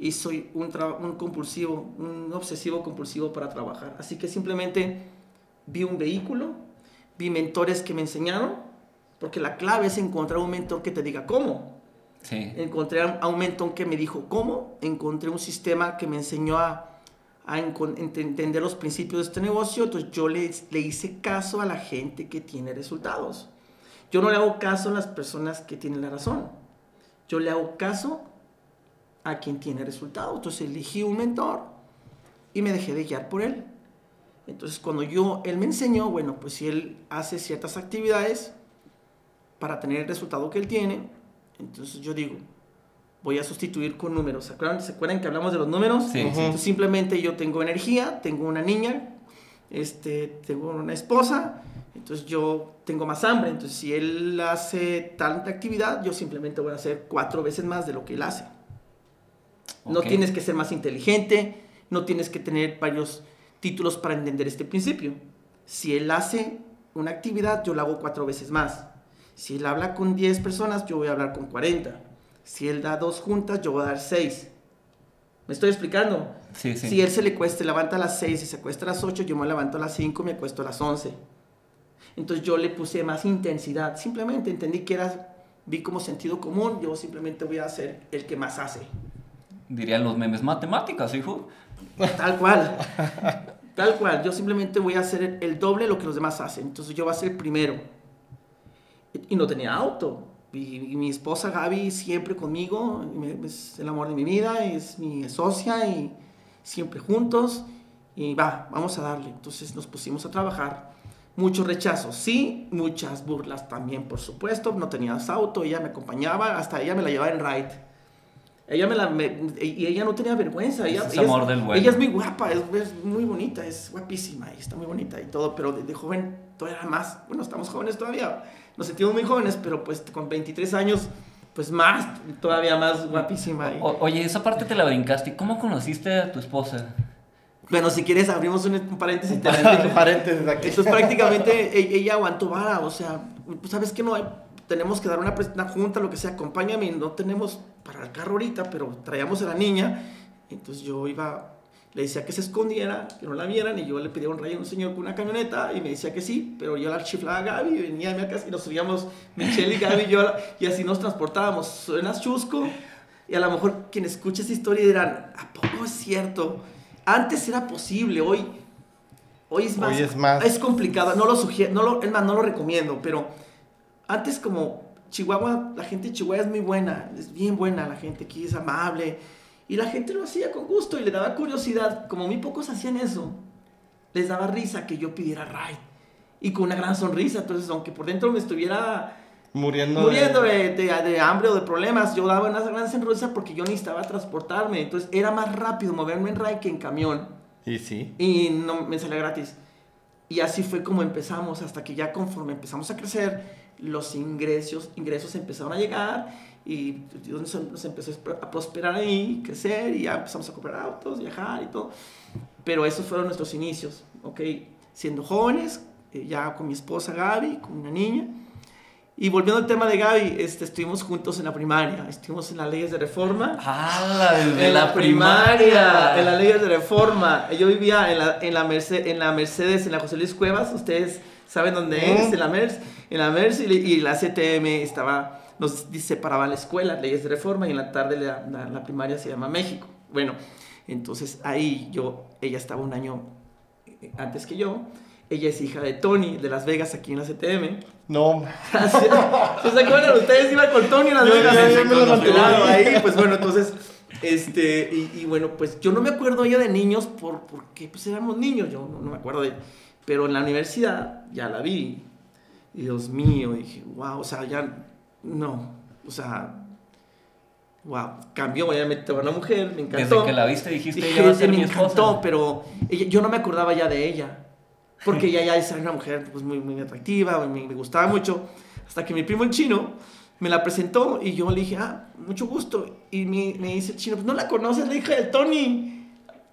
y soy un, un compulsivo, un obsesivo compulsivo para trabajar. Así que simplemente vi un vehículo, vi mentores que me enseñaron, porque la clave es encontrar un mentor que te diga cómo. Sí. Encontré a un mentor que me dijo cómo, encontré un sistema que me enseñó a, a entender los principios de este negocio, entonces yo le, le hice caso a la gente que tiene resultados. Yo no le hago caso a las personas que tienen la razón, yo le hago caso a quien tiene resultados. Entonces elegí un mentor y me dejé de guiar por él. Entonces cuando yo, él me enseñó, bueno, pues si él hace ciertas actividades para tener el resultado que él tiene, entonces yo digo, voy a sustituir con números. ¿Se acuerdan, ¿se acuerdan que hablamos de los números? Sí. Entonces, simplemente yo tengo energía, tengo una niña, este, tengo una esposa, entonces yo tengo más hambre. Entonces si él hace tanta actividad, yo simplemente voy a hacer cuatro veces más de lo que él hace. No tienes que ser más inteligente, no tienes que tener varios títulos para entender este principio. Si él hace una actividad, yo la hago cuatro veces más. Si él habla con 10 personas, yo voy a hablar con 40. Si él da dos juntas, yo voy a dar seis. ¿Me estoy explicando? Sí, sí. Si él se le cuesta, levanta a las 6 y se acuesta a las 8, yo me levanto a las 5 y me acuesto a las 11. Entonces yo le puse más intensidad. Simplemente entendí que era, vi como sentido común, yo simplemente voy a hacer el que más hace. Dirían los memes matemáticas, hijo. Tal cual. Tal cual. Yo simplemente voy a hacer el, doble de lo que los demás hacen. Entonces yo voy a ser el primero. Y, no tenía auto. Y, y mi esposa Gaby siempre conmigo. Es el amor de mi vida. Es mi socia y siempre juntos. Y va, vamos a darle. Entonces nos pusimos a trabajar. Muchos rechazos, sí. Muchas burlas también, por supuesto. No tenías auto. Ella me acompañaba. Hasta ella me la llevaba en ride. Ella me la... me- y ella no tenía vergüenza. Ella, Es ella amor del bueno. Ella es muy guapa, es, es muy bonita, es guapísima y está muy bonita y todo, pero de, de joven todavía era más. Bueno, estamos jóvenes todavía, nos sentimos muy jóvenes, pero pues con 23 años, pues más, todavía más guapísima. y- O- oye, esa parte te la brincaste. ¿Cómo conociste a tu esposa? Bueno, si quieres abrimos un, un paréntesis. y te explico. Paréntesis aquí. Entonces prácticamente e- ella aguantó vara, o sea, sabes que no hay, tenemos que dar una, una junta, lo que sea, acompáñame, y no tenemos para el carro ahorita, pero traíamos a la niña, entonces yo iba, le decía que se escondiera, que no la vieran, y yo le pedía un rayo a un señor con una camioneta, y me decía que sí, pero yo la chiflaba a Gaby, y venía a mi casa, y nos subíamos, Michelle y Gaby y yo, y así nos transportábamos, suena chusco, y a lo mejor quien escuche esa historia dirán, ¿a poco es cierto? Antes era posible, hoy... Hoy es más, Hoy es más. es complicado, no lo sugiero, no lo, es más, no lo recomiendo, pero antes como Chihuahua, la gente de Chihuahua es muy buena, es bien buena, la gente aquí es amable, y la gente lo hacía con gusto y le daba curiosidad, como muy pocos hacían eso, les daba risa que yo pidiera ride, y con una gran sonrisa, entonces aunque por dentro me estuviera Muriendo. muriendo de, de- de hambre o de problemas, yo daba una gran sonrisa porque yo necesitaba transportarme, entonces era más rápido moverme en ride que en camión Y sí. y no me salía gratis. Y así fue como empezamos, hasta que ya conforme empezamos a crecer, los ingresos, ingresos empezaron a llegar y Dios nos, empezó a prosperar ahí, crecer y ya empezamos a comprar autos, viajar y todo. Pero esos fueron nuestros inicios, ¿ok? Siendo jóvenes, eh, ya con mi esposa Gaby, con una niña. Y volviendo al tema de Gaby, este, estuvimos juntos en la primaria, estuvimos en las leyes de reforma. ¡Ah! Desde En la, la primaria, en las leyes de reforma. Yo vivía en la, en la, Merce- en la Mercedes, en la José Luis Cuevas. Ustedes saben dónde Mm. es, en la Merce. En la Merce y, y la CTM estaba, nos separaba la escuela, leyes de reforma, y en la tarde la, la- la primaria se llama México. Bueno, entonces ahí yo, ella estaba un año eh, antes que yo. Ella es hija de Tony, de Las Vegas, aquí en la CTM. No. ¿Sí ¿Se acuerdan? Ustedes iban con Tony en Las Yo- Vegas. yo- yo me lo ahí, pues bueno, entonces, este, y, y bueno, pues yo no me acuerdo ella de niños por, porque pues éramos niños, yo no, no me acuerdo de ella. Pero en la universidad ya la vi. Y Dios mío, dije, wow, o sea, ya, no, o sea, wow, cambió, obviamente, una mujer, me encantó. Desde que la viste dijiste, Dije, ella va a ser me mi encantó, esposa. pero ella- yo no me acordaba ya de ella. Porque ella ya es una mujer pues, muy, muy atractiva, me, me gustaba mucho. Hasta que mi primo el chino me la presentó y yo le dije, ah, mucho gusto. Y me, me dice el chino, pues no la conoces, la hija del Tony.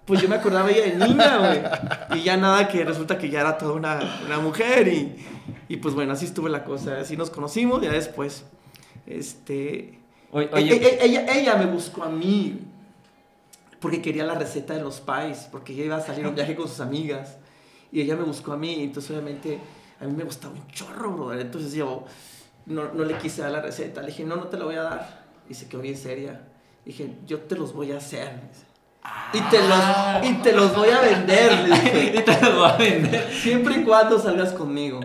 Pues yo me acordaba ella de niña, güey. Y ya nada, que resulta que ya era toda una, una mujer. Y, y pues bueno, así estuvo la cosa. Así nos conocimos, ya después. Este. Oye, e- oye, e- ella, ella me buscó a mí. porque quería la receta de los pies, porque ella iba a salir a un viaje con sus amigas. Y ella me buscó a mí, entonces obviamente a mí me gustaba un chorro, brother. Entonces yo no, no le quise dar la receta. Le dije, no, no te la voy a dar. Y se quedó bien seria. Dije, yo te los voy a hacer. Y te, los, y te los voy a vender. Y te los voy a vender. Siempre y cuando salgas conmigo.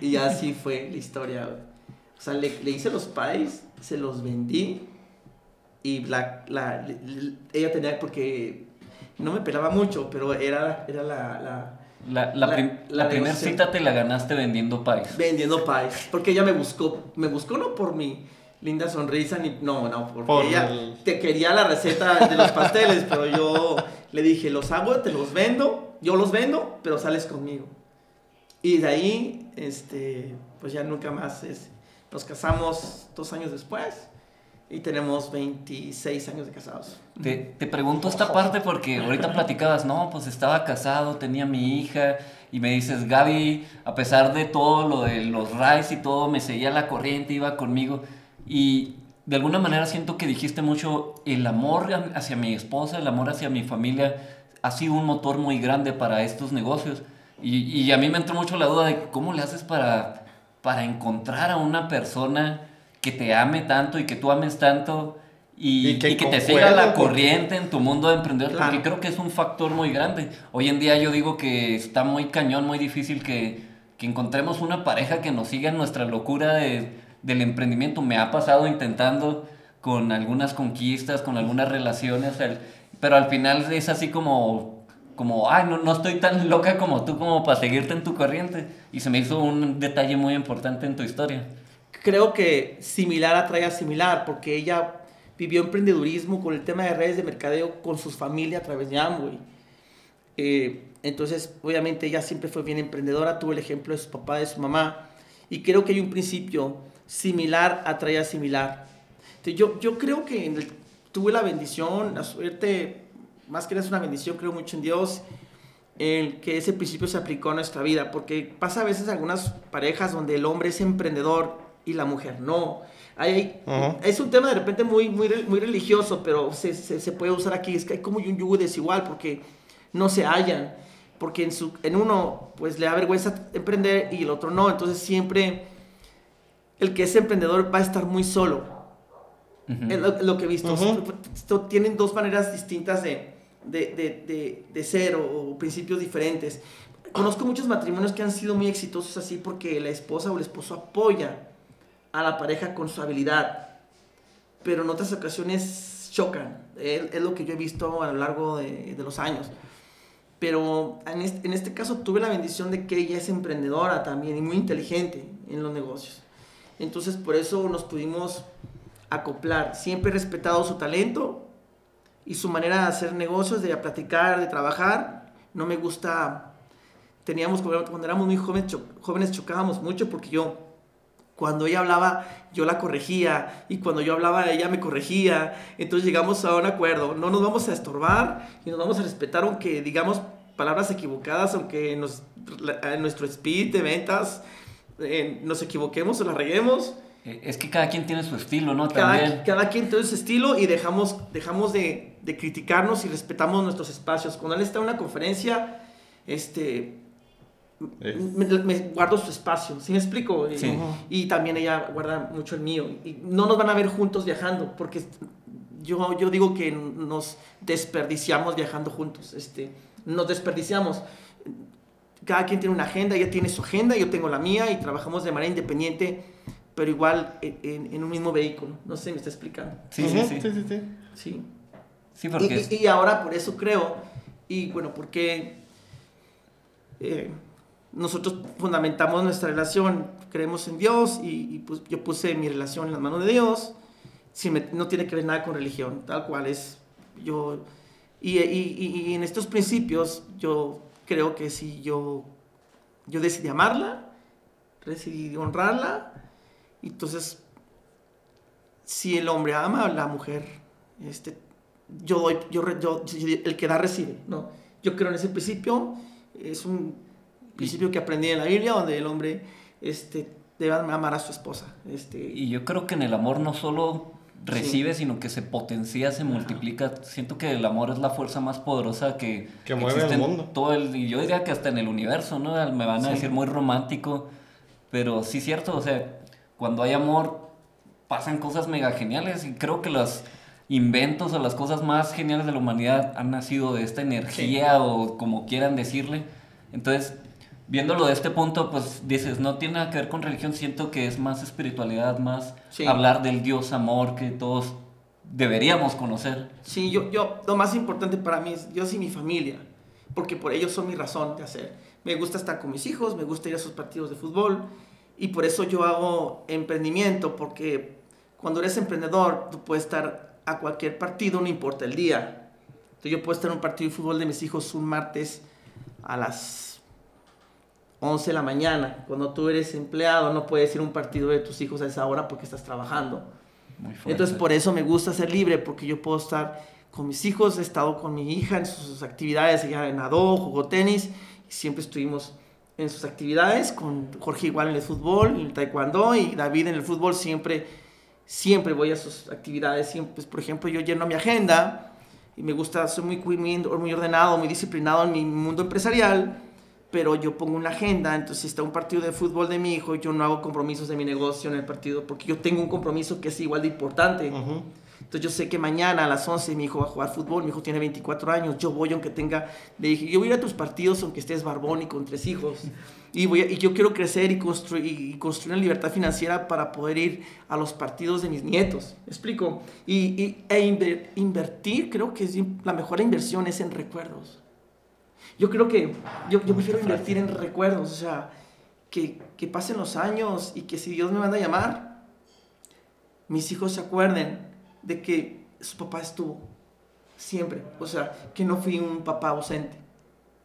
Y así fue la historia, güey. O sea, le, le hice los pies, se los vendí. Y la, la- le- le- ella tenía, porque no me pelaba mucho, pero era, era la, la- La, la, La- prim- la primera cita te la ganaste vendiendo pies. vendiendo pies. Porque ella me buscó, me buscó no por mi linda sonrisa, ni, no, no, porque Por ella el- te quería la receta de los pasteles, pero yo le dije, los hago, te los vendo, yo los vendo, pero sales conmigo. Y de ahí, este, pues ya nunca más, es- nos casamos dos años después y tenemos 26 años de casados. Te, te pregunto esta parte porque ahorita platicabas, no, pues estaba casado, tenía mi hija, y me dices, Gaby, a pesar de todo lo de los rides y todo, me seguía la corriente, iba conmigo, y de alguna manera siento que dijiste mucho, el amor hacia mi esposa, el amor hacia mi familia, ha sido un motor muy grande para estos negocios. Y, y a mí me entró mucho la duda de cómo le haces para, para encontrar a una persona que te ame tanto y que tú ames tanto y, Y que y que te siga la corriente en tu mundo de emprendedor, Claro. porque creo que es un factor muy grande. Hoy en día yo digo que está muy cañón, muy difícil que, que encontremos una pareja que nos siga en nuestra locura de- del emprendimiento. Me ha pasado intentando con algunas conquistas, con algunas relaciones, el- pero al final es así como, como, ay, no, no estoy tan loca como tú como para seguirte en tu corriente. Y se me hizo un detalle muy importante en tu historia. creo que similar atrae a similar, porque ella vivió emprendedurismo con el tema de redes de mercadeo con su familia a través de Amway. Eh, entonces, obviamente, ella siempre fue bien emprendedora, tuvo el ejemplo de su papá, de su mamá, y creo que hay un principio similar atrae a similar. Entonces, yo, yo creo que en el- tuve la bendición, la suerte, más que nada es una bendición, creo mucho en Dios, el que ese principio se aplicó a nuestra vida, porque pasa a veces algunas parejas donde el hombre es emprendedor y la mujer no. Hay. Es un tema de repente muy, muy, muy religioso, pero se, se, se puede usar aquí. Es que hay como un yugo desigual porque no se hallan, porque en, su, en uno pues le da vergüenza emprender y el otro no. Entonces siempre el que es emprendedor va a estar muy solo. Ujú. Es lo, lo que he visto. Ujú. Esto tienen dos maneras distintas de, de, de, de, de ser o, o principios diferentes. Conozco muchos matrimonios que han sido muy exitosos así porque la esposa o el esposo apoya a la pareja con su habilidad, pero en otras ocasiones chocan. Es, es lo que yo he visto a lo largo de, de los años. Pero en este, en este caso tuve la bendición de que ella es emprendedora también y muy inteligente en los negocios. Entonces por eso nos pudimos acoplar. Siempre he respetado su talento y su manera de hacer negocios, de platicar, de trabajar. No me gusta... Teníamos, cuando éramos muy jóvenes, cho- jóvenes chocábamos mucho porque yo, cuando ella hablaba, yo la corregía y cuando yo hablaba, ella me corregía. Entonces llegamos a un acuerdo. No nos vamos a estorbar y nos vamos a respetar aunque digamos palabras equivocadas, aunque nos, nuestro speed de ventas eh, nos equivoquemos o la reguemos. Eh, Es que cada quien tiene su estilo, ¿no? Cada, También. cada quien tiene su estilo y dejamos, dejamos de, de criticarnos y respetamos nuestros espacios. Cuando él está en una conferencia, este, Es- me, me guardo su espacio, ¿sí me explico? Y también ella guarda mucho el mío. Y no nos van a ver juntos viajando, porque yo, yo digo que nos desperdiciamos viajando juntos. Este, nos desperdiciamos. Cada quien tiene una agenda, ella tiene su agenda, yo tengo la mía y trabajamos de manera independiente, pero igual en, en- en un mismo vehículo. No sé si me está explicando. Sí, sí, sí. sí, sí, sí. Sí. Sí, porque Y, es- y- y ahora por eso creo, y bueno, porque eh, nosotros fundamentamos nuestra relación, creemos en Dios y, y, pues yo puse mi relación en las manos de Dios, met- no tiene que ver nada con religión, tal cual es yo. Y, y- y- y en estos principios yo creo que si yo, yo decidí amarla, decidí honrarla, entonces si el hombre ama a la mujer, este, yo doy, yo- el que da recibe, ¿no? Yo creo en ese principio, es un principio que aprendí en la Biblia, donde el hombre, este, debe amar a su esposa, este, Y yo creo que en el amor no solo recibe, sino que se potencia, se multiplica. Siento que el amor es la fuerza más poderosa que, Que mueve existe el en mundo. Todo el, y yo diría que hasta en el universo, ¿no? Me van a Sí. decir muy romántico, pero sí cierto, o sea, cuando hay amor pasan cosas mega geniales y creo que los inventos o las cosas más geniales de la humanidad han nacido de esta energía o como quieran decirle. Entonces, viéndolo de este punto, pues dices, no tiene nada que ver con religión, siento que es más espiritualidad, más Sí. hablar del Dios amor que todos deberíamos conocer. Sí, yo, yo, lo más importante para mí es Dios y mi familia, porque por ellos son mi razón de hacer. Me gusta estar con mis hijos, me gusta ir a sus partidos de fútbol, y por eso yo hago emprendimiento, porque cuando eres emprendedor, tú puedes estar a cualquier partido, no importa el día. Entonces yo puedo estar en un partido de fútbol de mis hijos un martes a las 11 de la mañana. Cuando tú eres empleado, no puedes ir a un partido de tus hijos a esa hora porque estás trabajando. Muy. Entonces por eso me gusta ser libre, porque yo puedo estar con mis hijos, he estado con mi hija en sus actividades, ella nadó, jugó tenis, y siempre estuvimos en sus actividades, con Jorge igual en el fútbol, en el taekwondo, y David en el fútbol, siempre, siempre voy a sus actividades, siempre, pues, por ejemplo, yo lleno mi agenda, y me gusta, soy muy, muy, muy ordenado, muy disciplinado en mi mundo empresarial, pero yo pongo una agenda, entonces si está un partido de fútbol de mi hijo, yo no hago compromisos de mi negocio en el partido, porque yo tengo un compromiso que es igual de importante. Ujú. Entonces yo sé que mañana a las 11 mi hijo va a jugar fútbol, mi hijo tiene 24 años, yo voy aunque tenga, le dije, yo voy a ir a tus partidos aunque estés barbón y con tres hijos. Y, voy a- y yo quiero crecer y construir, y construir una libertad financiera para poder ir a los partidos de mis nietos. ¿Me explico? Y, y- e inver- invertir, creo que es in- la mejor inversión es en recuerdos. Yo creo que yo, yo prefiero invertir en recuerdos, o sea, que, que pasen los años y que si Dios me manda a llamar, mis hijos se acuerden de que su papá estuvo siempre, o sea, que no fui un papá ausente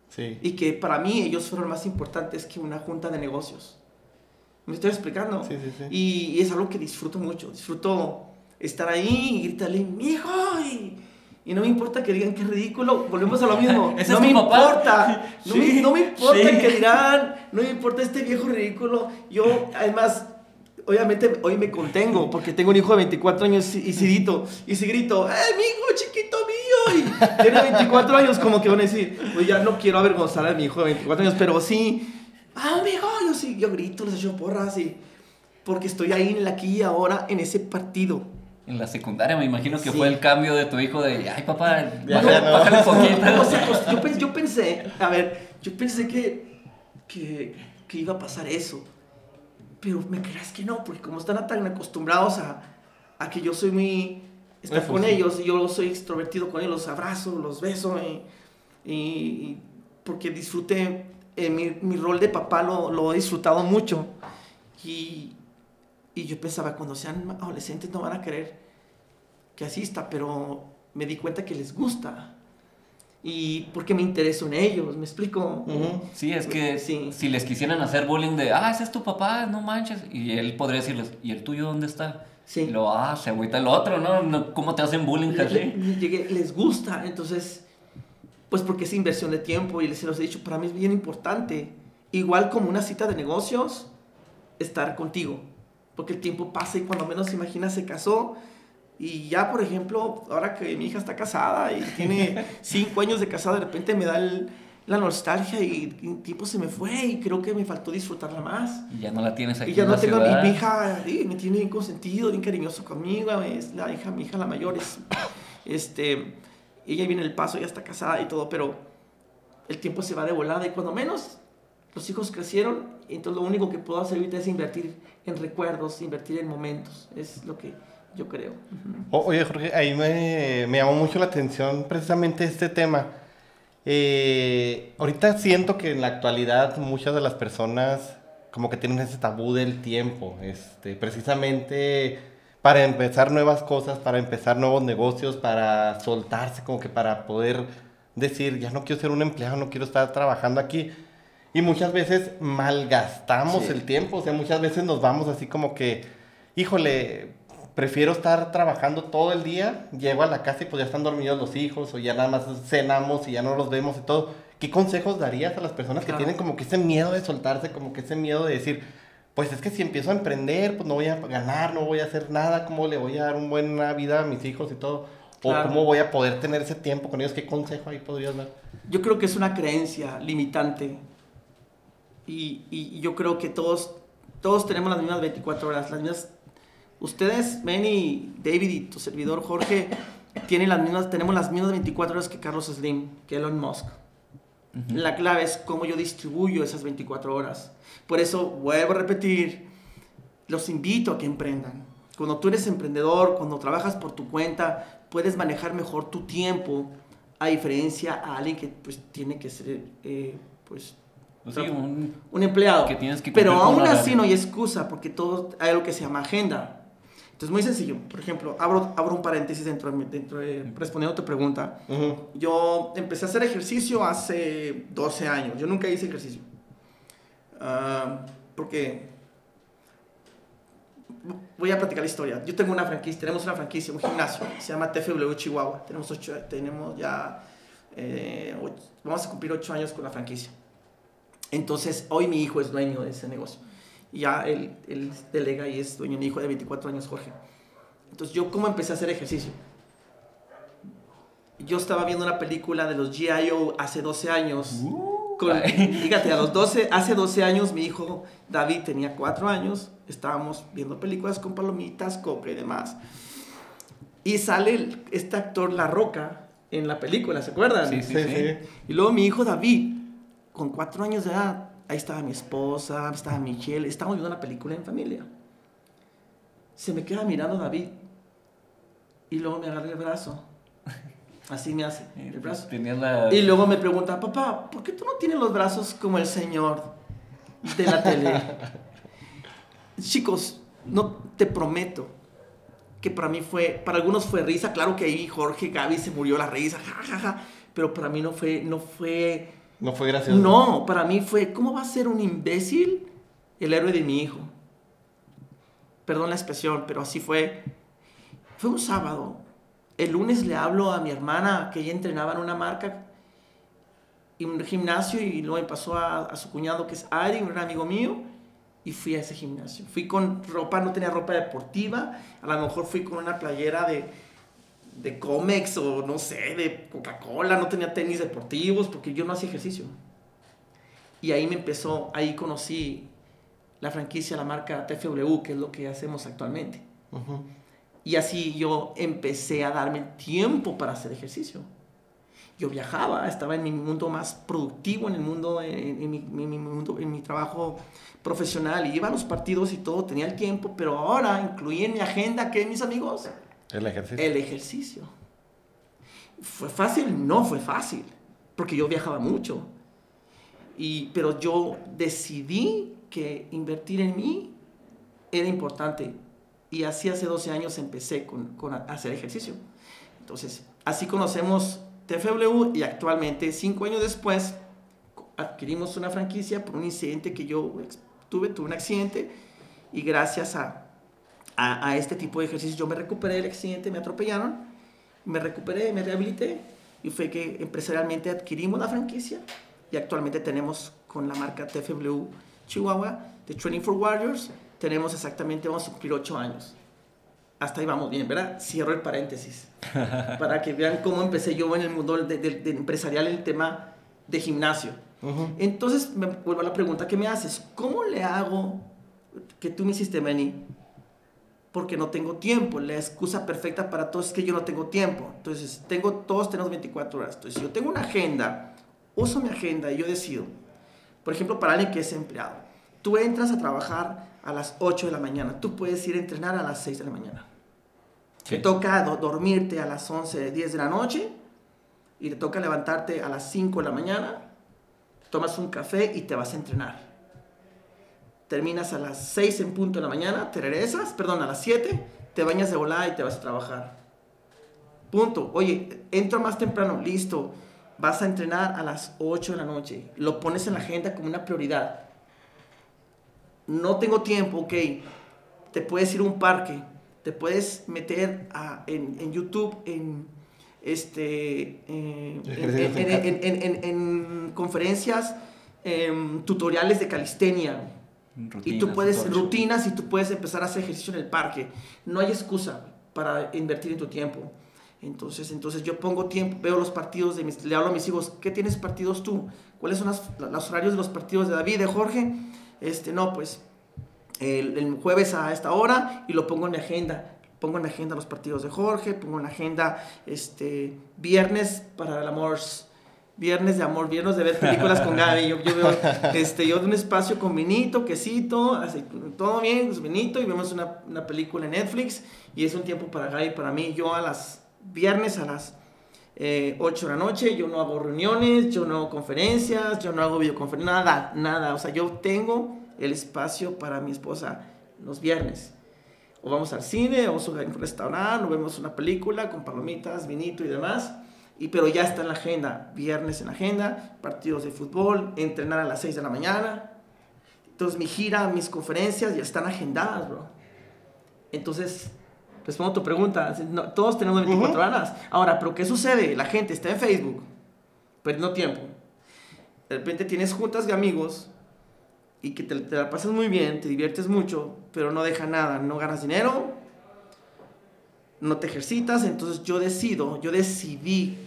Sí. y que para mí ellos fueron más importantes que una junta de negocios. ¿Me estoy explicando? Sí, sí, sí. Y, y es algo que disfruto mucho, disfruto estar ahí y gritarle, mi hijo, y, y no me importa que digan que es ridículo, volvemos a lo mismo, ¿Ese no me importa, no, me, Sí, no me importa sí. que dirán, no me importa este viejo ridículo, yo además... Obviamente hoy me contengo porque tengo un hijo de 24 años y si grito, y si grito, ¡eh, mi hijo chiquito mío! Y tiene 24 años, como que van a decir, pues ya no quiero avergonzar a mi hijo de 24 años, pero sí, ¡ah, mi hijo! Yo sí, yo grito, les echo porras y porque estoy ahí en el aquí y ahora en ese partido. En la secundaria me imagino que Sí. fue el cambio de tu hijo de, ay papá, bájale, ya no". bájale poquito. O sea, pues, yo, pens- yo pensé, a ver, yo pensé que, que, que iba a pasar eso. Pero me creas que no, porque como están tan acostumbrados a, a que yo soy muy... Estar con ellos y yo soy extrovertido con ellos, los abrazo, los beso y, y- y porque disfruté, eh, mi, mi rol de papá lo, lo he disfrutado mucho. Y, y yo pensaba, cuando sean adolescentes no van a querer que asista, pero me di cuenta que les gusta. Y porque me intereso en ellos, ¿me explico? Ujú. Sí, es que Sí. si les quisieran hacer bullying de, ah, ese es tu papá, no manches. Y él podría decirles, ¿y el tuyo dónde está? Sí. Y luego, ah, se agüita el otro, ¿no? ¿Cómo te hacen bullying Le- le- llegué- les gusta, entonces, pues porque es inversión de tiempo y les los he dicho, para mí es bien importante. Igual como una cita de negocios, estar contigo. Porque el tiempo pasa y cuando menos se imagina se casó. Y ya, por ejemplo, ahora que mi hija está casada y tiene cinco años de casada, de repente me da el- la nostalgia y el tiempo se me fue y creo que me faltó disfrutarla más. Y ya no la tienes aquí Y ya en no la tengo ciudad. mi, mi hija, sí, me tiene bien consentido, bien cariñoso conmigo, es la hija, mi hija la mayor es, este, ella viene el paso, ya está casada y todo, pero el tiempo se va de volada y cuando menos los hijos crecieron, entonces lo único que puedo hacer ahorita es invertir en recuerdos, invertir en momentos, es lo que yo creo. Oye, Jorge, ahí me, me llamó mucho la atención precisamente este tema. Eh, ahorita siento que en la actualidad muchas de las personas como que tienen ese tabú del tiempo, este, precisamente para empezar nuevas cosas, para empezar nuevos negocios, para soltarse, como que para poder decir, ya no quiero ser un empleado, no quiero estar trabajando aquí. Y muchas veces malgastamos Sí. el tiempo, o sea, muchas veces nos vamos así como que, híjole, prefiero estar trabajando todo el día, llego a la casa y pues ya están dormidos los hijos, o ya nada más cenamos y ya no los vemos y todo. ¿Qué consejos darías a las personas que Claro. tienen como que ese miedo de soltarse, como que ese miedo de decir, pues es que si empiezo a emprender, pues no voy a ganar, no voy a hacer nada, ¿cómo le voy a dar una buena vida a mis hijos y todo? O Claro. cómo voy a poder tener ese tiempo con ellos, ¿qué consejo ahí podrías dar? Yo creo que es una creencia limitante. Y, y yo creo que todos, todos tenemos las mismas 24 horas. Las mismas, ustedes, Benny, David y tu servidor Jorge, tienen las mismas, tenemos las mismas 24 horas que Carlos Slim, que Elon Musk. La clave es cómo yo distribuyo esas 24 horas. Por eso, vuelvo a repetir, los invito a que emprendan. Cuando tú eres emprendedor, cuando trabajas por tu cuenta, puedes manejar mejor tu tiempo, a diferencia a alguien que pues tiene que ser eh, pues Pues sí, un- un empleado. Que tienes que Pero aún así no hay excusa porque todo hay algo que se llama agenda. Entonces, muy sencillo. Por ejemplo, abro, abro un paréntesis dentro dentro de- respondiendo a tu pregunta. Ujú. Yo empecé a hacer ejercicio hace 12 años. Yo nunca hice ejercicio. Ah, porque voy a platicar la historia. Yo tengo una franquicia, tenemos una franquicia, un gimnasio, se llama TFW Chihuahua. Tenemos, ocho, tenemos ya, eh, ocho- vamos a cumplir 8 años con la franquicia. Entonces, hoy mi hijo es dueño de ese negocio. Y ya él, él delega y es dueño, mi hijo de 24 años, Jorge. Entonces, yo cómo empecé a hacer ejercicio. Yo estaba viendo una película de los G.I.O. hace 12 años. Con- Ay. fíjate, a los 12, hace 12 años mi hijo David tenía 4 años. Estábamos viendo películas con palomitas, coca y demás. Y sale este actor La Roca en la película, ¿se acuerdan? Sí, Sí, sí. sí. Y luego mi hijo David, con 4 años de edad, ahí estaba mi esposa, estaba Michelle, estábamos viendo una película en familia. Se me queda mirando David y luego me agarra el brazo. Así me hace el brazo. La... Y luego me pregunta, papá, ¿por qué tú no tienes los brazos como el señor de la tele? Chicos, no te prometo que para mí fue, para algunos fue risa, claro que ahí Jorge, Gaby se murió la risa, ja, ja, ja, pero para mí no fue, no fue, No fue gracioso. no, para mí fue, ¿cómo va a ser un imbécil el héroe de mi hijo? Perdón la expresión, pero así fue. Fue un sábado. El lunes le hablo a mi hermana que ella entrenaba en una marca, en un gimnasio, y luego me pasó a, a su cuñado que es Ari, un amigo mío, y fui a ese gimnasio. Fui con ropa, no tenía ropa deportiva, a lo mejor fui con una playera de, de Comex o no sé, de Coca-Cola, no tenía tenis deportivos porque yo no hacía ejercicio. Y ahí me empezó, ahí conocí la franquicia, la marca TFW, que es lo que hacemos actualmente. Y así yo empecé a darme el tiempo para hacer ejercicio. Yo viajaba, estaba en mi mundo más productivo, en el mundo, en, en mi, en mi mundo, en mi trabajo profesional. Y iba a los partidos y todo, tenía el tiempo, pero ahora incluí en mi agenda, ¿qué, mis amigos? El ejercicio. El ejercicio. ¿Fue fácil? No fue fácil, porque yo viajaba mucho. Y, pero yo decidí que invertir en mí era importante. Y así hace 12 años empecé con, con hacer ejercicio. Entonces, así conocemos TFW y actualmente, cinco años después, adquirimos una franquicia por un incidente que yo tuve, tuve un accidente y gracias a, a, a este tipo de ejercicios yo me recuperé del accidente, me atropellaron, me recuperé, me rehabilité y fue que empresarialmente adquirimos la franquicia y actualmente tenemos con la marca TFW Chihuahua de Training for Warriors, tenemos exactamente, vamos a cumplir ocho años. Hasta ahí vamos bien, ¿verdad? Cierro el paréntesis. para que vean cómo empecé yo en el mundo de, de- de empresarial, el tema de gimnasio. Entonces, me vuelvo a la pregunta que me haces. ¿Cómo le hago que tú me hiciste, Benny? Porque no tengo tiempo. La excusa perfecta para todos es que yo no tengo tiempo. Entonces, tengo, todos tenemos 24 horas. Entonces, si yo tengo una agenda, uso mi agenda y yo decido. Por ejemplo, para alguien que es empleado. Tú entras a trabajar a las 8 de la mañana. Tú puedes ir a entrenar a las 6 de la mañana. Sí. Te toca do- dormirte a las 11, 10 de la noche y te toca levantarte a las 5 de la mañana, tomas un café y te vas a entrenar. Terminas a las 6 en punto de la mañana, te regresas, perdón, a las 7, te bañas de volada y te vas a trabajar. Punto. Oye, entro más temprano, listo. Vas a entrenar a las 8 de la noche. Lo pones en la agenda como una prioridad. No tengo tiempo, ok. Te puedes ir a un parque. Te puedes meter a- en, en YouTube, en, este, eh, en- en conferencias, em, tutoriales de calistenia. Y Rutinas tú y puedes, el show. rutinas y tú puedes empezar a hacer ejercicio en el parque. No hay excusa para invertir en tu tiempo. Entonces, entonces yo pongo tiempo, veo los partidos, de mis, le hablo a mis hijos, ¿qué tienes partidos tú? ¿Cuáles son las- los horarios de los partidos de David, de Jorge? Este, no, pues el, el jueves a esta hora y lo pongo en mi agenda. Pongo en mi agenda los partidos de Jorge, pongo en la agenda este, viernes para el amor, viernes de amor, viernes de ver películas con Gaby. Yo, yo veo este, yo de un espacio con vinito, quesito, así, todo bien, pues, vinito y vemos una, una película en Netflix y es un tiempo para Gaby para mí. Yo a las viernes a las eh, 8 de la noche, yo no hago reuniones, yo no hago conferencias, yo no hago videoconferencias, nada, nada. O sea, yo tengo el espacio para mi esposa los viernes. O vamos al cine, o vamos a un restaurante, o vemos una película con palomitas, vinito y demás. Y, pero ya está en la agenda, viernes en la agenda, partidos de fútbol, entrenar a las 6 de la mañana. Entonces mi gira, mis conferencias ya están agendadas, bro. Entonces, respondo a tu pregunta. No, todos tenemos 24 horas. Ahora, ¿pero qué sucede? La gente está en Facebook, perdiendo tiempo. De repente tienes juntas de amigos y que te, te la pasas muy bien, te diviertes mucho, pero no deja nada, no ganas dinero, no te ejercitas, entonces yo decido, yo decidí,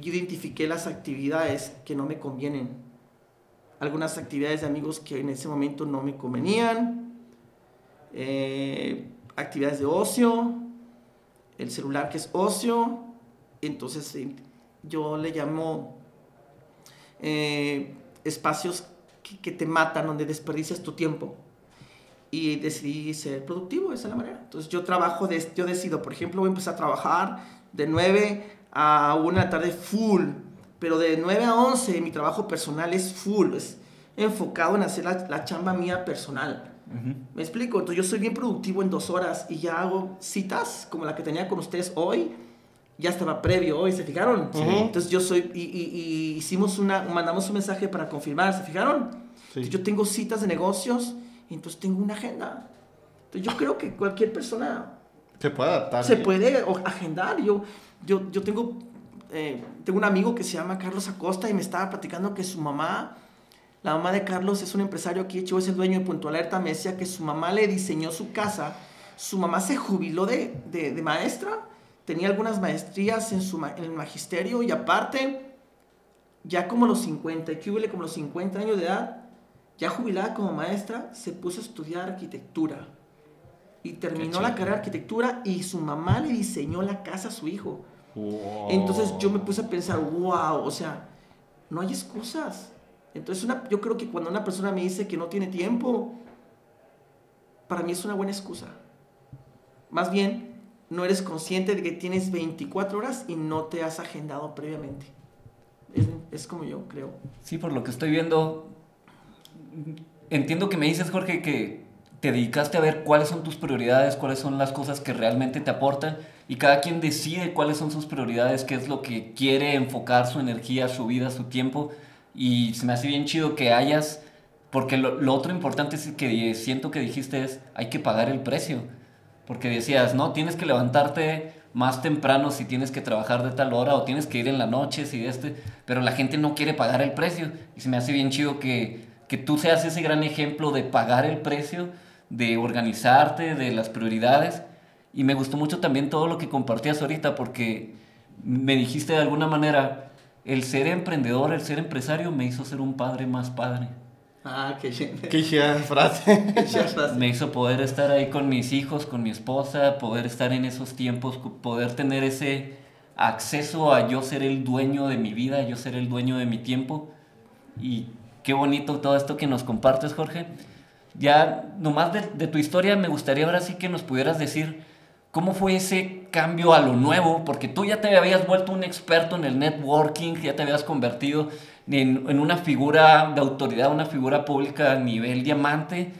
yo identifiqué las actividades que no me convienen. Algunas actividades de amigos que en ese momento no me convenían, eh, actividades de ocio, el celular que es ocio, entonces eh, yo le llamo eh, espacios que, que te matan, donde desperdicias tu tiempo. Y decidí ser productivo, esa es la manera. Entonces yo trabajo, de, yo decido, por ejemplo, voy a empezar a trabajar de 9 a 1 de la tarde full, pero de 9 a 11 mi trabajo personal es full, es enfocado en hacer la, la chamba mía personal. ¿Me explico? Entonces yo soy bien productivo en dos horas y ya hago citas como la que tenía con ustedes hoy. Ya estaba previo hoy, ¿se fijaron? Entonces yo soy, y, y- y hicimos una, mandamos un mensaje para confirmar, ¿se fijaron? Entonces, yo tengo citas de negocios, y entonces tengo una agenda. Entonces yo creo que cualquier persona Se puede adaptar. se ¿sí? puede agendar. Yo, yo, yo tengo, eh, tengo un amigo que se llama Carlos Acosta y me estaba platicando que su mamá, la mamá de Carlos es un empresario aquí, hecho es el dueño de Punto Alerta, me decía que su mamá le diseñó su casa. Su mamá se jubiló de, de, maestra, tenía algunas maestrías en, su, en el magisterio y aparte, ya como los 50, que como los 50 años de edad, ya jubilada como maestra, se puso a estudiar arquitectura y terminó la carrera de arquitectura y su mamá le diseñó la casa a su hijo. Wow. Entonces yo me puse a pensar, wow, o sea, no hay excusas. Entonces una, yo creo que cuando una persona me dice que no tiene tiempo, para mí es una buena excusa. Más bien, no eres consciente de que tienes 24 horas y no te has agendado previamente. Es, es como yo creo. Sí, por lo que estoy viendo, entiendo que me dices, Jorge, que te dedicaste a ver cuáles son tus prioridades, cuáles son las cosas que realmente te aportan y cada quien decide cuáles son sus prioridades, qué es lo que quiere enfocar su energía, su vida, su tiempo. Y se me hace bien chido que hayas, porque lo, lo otro importante es que siento que dijiste es, hay que pagar el precio, porque decías, no, tienes que levantarte más temprano si tienes que trabajar de tal hora o tienes que ir en la noche si este, pero la gente no quiere pagar el precio. Y se me hace bien chido que, que tú seas ese gran ejemplo de pagar el precio, de organizarte, de las prioridades y me gustó mucho también todo lo que compartías ahorita porque me dijiste de alguna manera, el ser emprendedor, el ser empresario me hizo ser un padre más padre. Ah, qué Qué chida frase. Me hizo poder estar ahí con mis hijos, con mi esposa, poder estar en esos tiempos, poder tener ese acceso a yo ser el dueño de mi vida, yo ser el dueño de mi tiempo. Y qué bonito todo esto que nos compartes, Jorge. Ya, nomás de, tu historia, me gustaría ahora sí que nos pudieras decir cómo fue ese cambio a lo nuevo, porque tú ya te habías vuelto un experto en el networking, ya te habías convertido en, en una figura de autoridad, una figura pública a nivel diamante.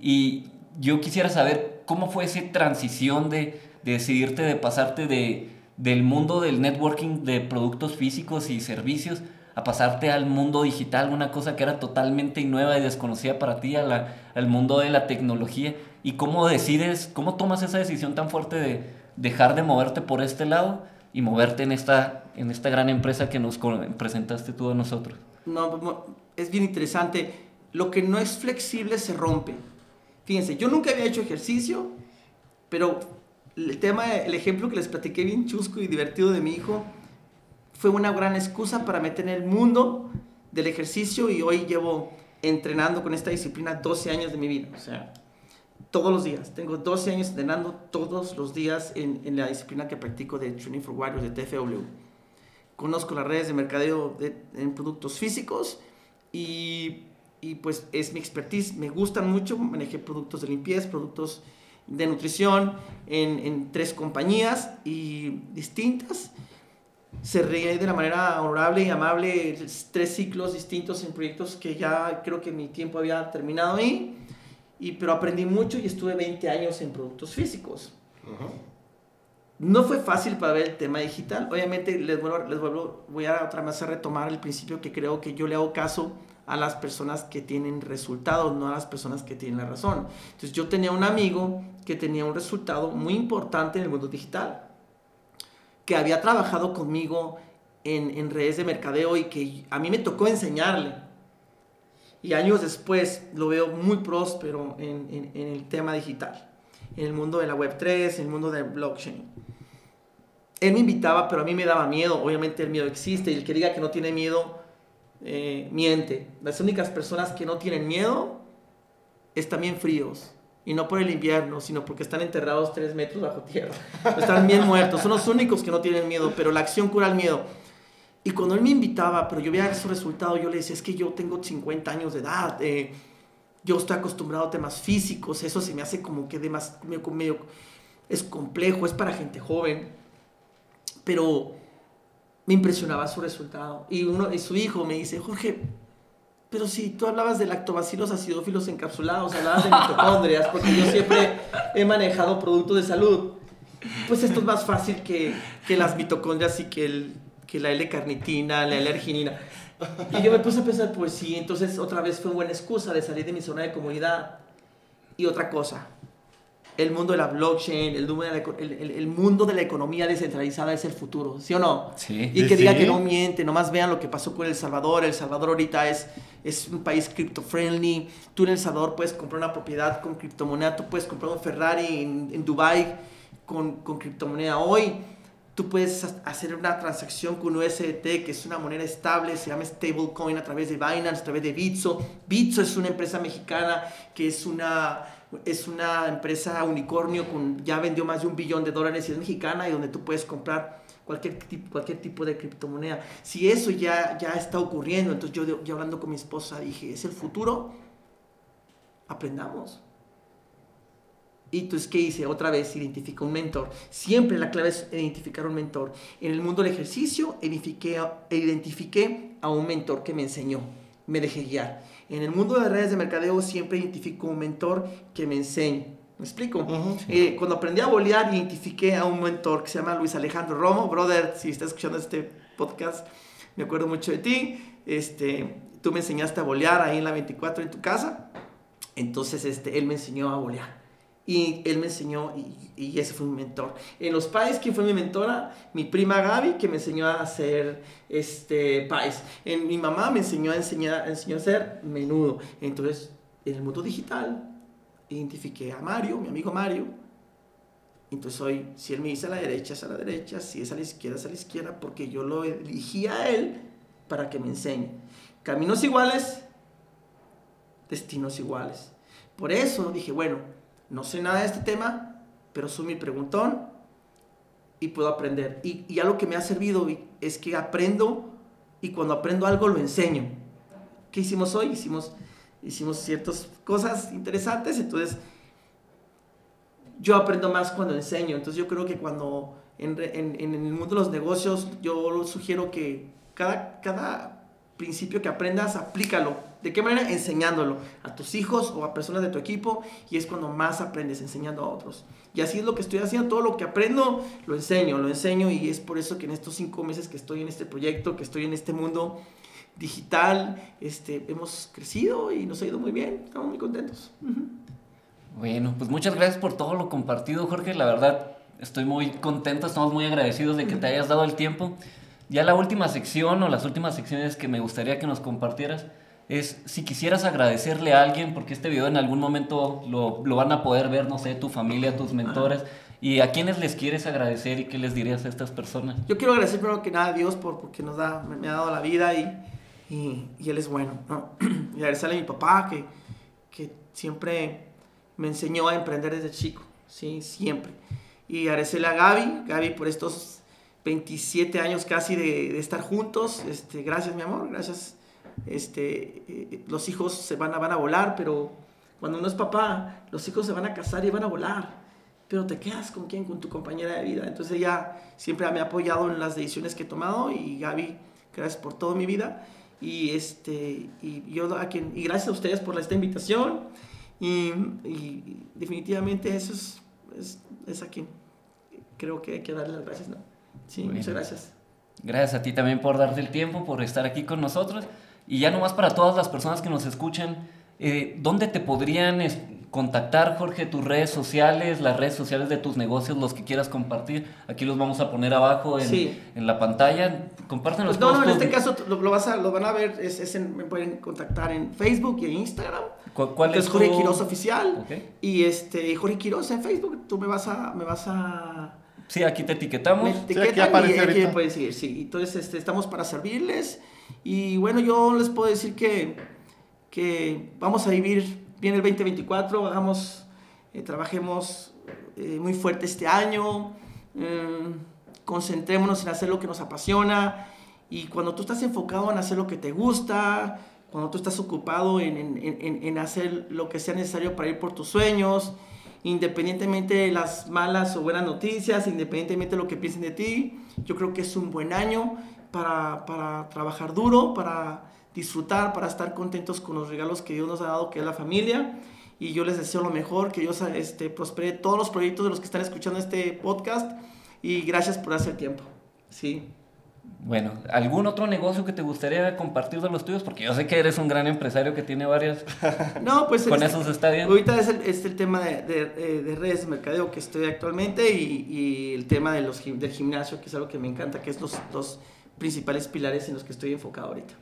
Y yo quisiera saber cómo fue esa transición de, de decidirte, de pasarte de, del mundo del networking de productos físicos y servicios a pasarte al mundo digital, una cosa que era totalmente nueva y desconocida para ti, a al mundo de la tecnología. ¿Y cómo decides, cómo tomas esa decisión tan fuerte de dejar de moverte por este lado y moverte en esta, en esta gran empresa que nos presentaste tú a nosotros? No, es bien interesante. lo que no es flexible se rompe. Fíjense, yo nunca había hecho ejercicio, pero el tema, el ejemplo que les platiqué bien chusco y divertido de mi hijo, fue una gran excusa para meter en el mundo del ejercicio y hoy llevo entrenando con esta disciplina 12 años de mi vida. O sea, todos los días. Tengo 12 años entrenando todos los días en, la disciplina que practico de Training for Warriors, de TFW. Conozco las redes de mercadeo de, en productos físicos y, y, pues es mi expertise. Me gustan mucho. Manejé productos de limpieza, productos de nutrición en, en tres compañías y distintas. Cerré de la manera honorable y amable tres ciclos distintos en proyectos que ya creo que mi tiempo había terminado ahí y, pero aprendí mucho y estuve 20 años en productos físicos. No fue fácil para ver el tema digital. Obviamente, les vuelvo, les vuelvo, voy a otra vez a retomar el principio que creo que yo le hago caso a las personas que tienen resultados, no a las personas que tienen la razón. Entonces, yo tenía un amigo que tenía un resultado muy importante en el mundo digital, que había trabajado conmigo en, redes de mercadeo y que a mí me tocó enseñarle y años después lo veo muy próspero en, el tema digital, en el mundo de la Web3, en el mundo del blockchain. Él me invitaba, pero a mí me daba miedo. Obviamente el miedo existe y el que diga que no tiene miedo, eh, miente. Las únicas personas que no tienen miedo están bien fríos. Y no por el invierno, sino porque están enterrados tres metros bajo tierra. Están bien muertos. Son los únicos que no tienen miedo, pero la acción cura el miedo. Y cuando él me invitaba, pero yo veía su resultado, yo le decía, es que yo tengo 50 años de edad, eh, yo estoy acostumbrado a temas físicos, eso se me hace como que de más, medio, medio, es complejo, es para gente joven, pero me impresionaba su resultado. Y, uno, y su hijo me dice, Jorge, pero si tú hablabas de lactobacilos acidófilos encapsulados, hablabas de mitocondrias, porque yo siempre he manejado productos de salud, pues esto es más fácil que, que las mitocondrias y que el que la L-carnitina, la L-arginina. Y yo me puse a pensar, pues sí, entonces otra vez fue buena excusa de salir de mi zona de comodidad. Y otra cosa, el mundo de la blockchain, el mundo de la, el, el, el mundo de la economía descentralizada es el futuro, ¿sí o no? Sí. Y que Sí. diga que no miente, nomás vean lo que pasó con El Salvador. El Salvador ahorita es, es un país crypto friendly. Tú en El Salvador puedes comprar una propiedad con criptomoneda, tú puedes comprar un Ferrari en, en Dubai con, con criptomoneda hoy tú puedes hacer una transacción con USDT, que es una moneda estable, se llama stablecoin a través de Binance, a través de Bitso. Bitso es una empresa mexicana que es una, es una empresa unicornio, con, ya vendió más de un billón de dólares y es mexicana y donde tú puedes comprar cualquier, tipo, cualquier tipo de criptomoneda. Si eso ya, ya está ocurriendo, entonces yo, yo hablando con mi esposa dije, ¿es el futuro? Aprendamos. Y entonces, ¿qué hice? Otra vez, identifico un mentor. Siempre la clave es identificar un mentor. En el mundo del ejercicio, identifiqué, identifiqué a un mentor que me enseñó, me dejé guiar. En el mundo de redes de mercadeo, siempre identifico un mentor que me enseñe. ¿Me explico? Uh -huh. eh, cuando aprendí a bolear, identifiqué a un mentor que se llama Luis Alejandro Romo. Brother, si estás escuchando este podcast, me acuerdo mucho de ti. Este, tú me enseñaste a bolear ahí en la 24 en tu casa. Entonces, este, él me enseñó a bolear y él me enseñó y, y, ese fue mi mentor. En los pies, ¿quién fue mi mentora? Mi prima Gaby, que me enseñó a hacer este, pies. En, mi mamá me enseñó a, enseñar, enseñó a hacer menudo. Entonces, en el mundo digital, identifiqué a Mario, mi amigo Mario. Entonces hoy, si él me dice a la derecha, es a la derecha, si es a la izquierda, es a la izquierda, porque yo lo elegí a él para que me enseñe. Caminos iguales, destinos iguales. Por eso dije, bueno, no sé nada de este tema, pero soy mi preguntón y puedo aprender. Y, y, algo que me ha servido es que aprendo y cuando aprendo algo lo enseño. ¿Qué hicimos hoy? Hicimos, hicimos ciertas cosas interesantes, entonces yo aprendo más cuando enseño. Entonces yo creo que cuando en, en, el mundo de los negocios yo sugiero que cada, cada principio que aprendas, aplícalo. ¿De qué manera? Enseñándolo a tus hijos o a personas de tu equipo y es cuando más aprendes enseñando a otros. Y así es lo que estoy haciendo, todo lo que aprendo lo enseño, lo enseño y es por eso que en estos cinco meses que estoy en este proyecto, que estoy en este mundo digital, este, hemos crecido y nos ha ido muy bien, estamos muy contentos. Uh -huh. Bueno, pues muchas gracias por todo lo compartido, Jorge, la verdad estoy muy contento, estamos muy agradecidos de que te hayas dado el tiempo. Ya la última sección o las últimas secciones que me gustaría que nos compartieras es si quisieras agradecerle a alguien, porque este video en algún momento lo, lo van a poder ver, no sé, tu familia, tus mentores, y a quiénes les quieres agradecer y qué les dirías a estas personas. Yo quiero agradecer primero que nada a Dios por, porque nos da, me, ha dado la vida y, y, y Él es bueno. ¿no? y agradecerle a mi papá que, que siempre me enseñó a emprender desde chico, ¿sí? siempre. Y agradecerle a Gaby, Gaby por estos 27 años casi de, de estar juntos. Este, gracias, mi amor, gracias. Este, eh, los hijos se van a, van a volar, pero cuando uno es papá, los hijos se van a casar y van a volar. Pero te quedas con quién, con tu compañera de vida. Entonces ella siempre me ha apoyado en las decisiones que he tomado y Gaby, gracias por toda mi vida. Y, este, y, yo a quien, y gracias a ustedes por esta invitación. Y, y definitivamente eso es, es, es, a quien creo que hay que darle las gracias. ¿no? Sí, Bueno. muchas gracias. Gracias a ti también por darte el tiempo, por estar aquí con nosotros. Y ya nomás para todas las personas que nos escuchan, eh, ¿dónde te podrían contactar, Jorge? Tus redes sociales, las redes sociales de tus negocios, los que quieras compartir. Aquí los vamos a poner abajo en, Sí. en la pantalla. Compártenos Pues no, no, en este caso lo, lo vas a, lo van a ver, es, es en- me pueden contactar en Facebook y en Instagram. ¿Cu- ¿Cuál que es Jorge tu- Quiroz Oficial. Y este, Jorge Quiroz en Facebook, tú me vas a, me vas a, Sí, aquí te etiquetamos. me aquí aparece y aquí me pueden seguir, sí. Entonces, este, estamos para servirles. Y bueno, yo les puedo decir que, que vamos a vivir bien el 2024, hagamos, eh, trabajemos eh, muy fuerte este año, eh, concentrémonos en hacer lo que nos apasiona. Y cuando tú estás enfocado en hacer lo que te gusta, cuando tú estás ocupado en, en- en- en hacer lo que sea necesario para ir por tus sueños, independientemente de las malas o buenas noticias, independientemente de lo que piensen de ti, yo creo que es un buen año para, para trabajar duro, para disfrutar, para estar contentos con los regalos que Dios nos ha dado, que es la familia. Y yo les deseo lo mejor, que Dios este, prospere todos los proyectos de los que están escuchando este podcast. Y gracias por hacer tiempo. Sí. Bueno, ¿algún otro negocio que te gustaría compartir de los tuyos? Porque yo sé que eres un gran empresario que tiene varias... No, pues Con este, eso se está bien. Ahorita es el, es el tema de, de- eh, de redes de mercadeo que estoy actualmente y, y el tema de los, del gimnasio, que es algo que me encanta, que es los dos principales pilares en los que estoy enfocado ahorita.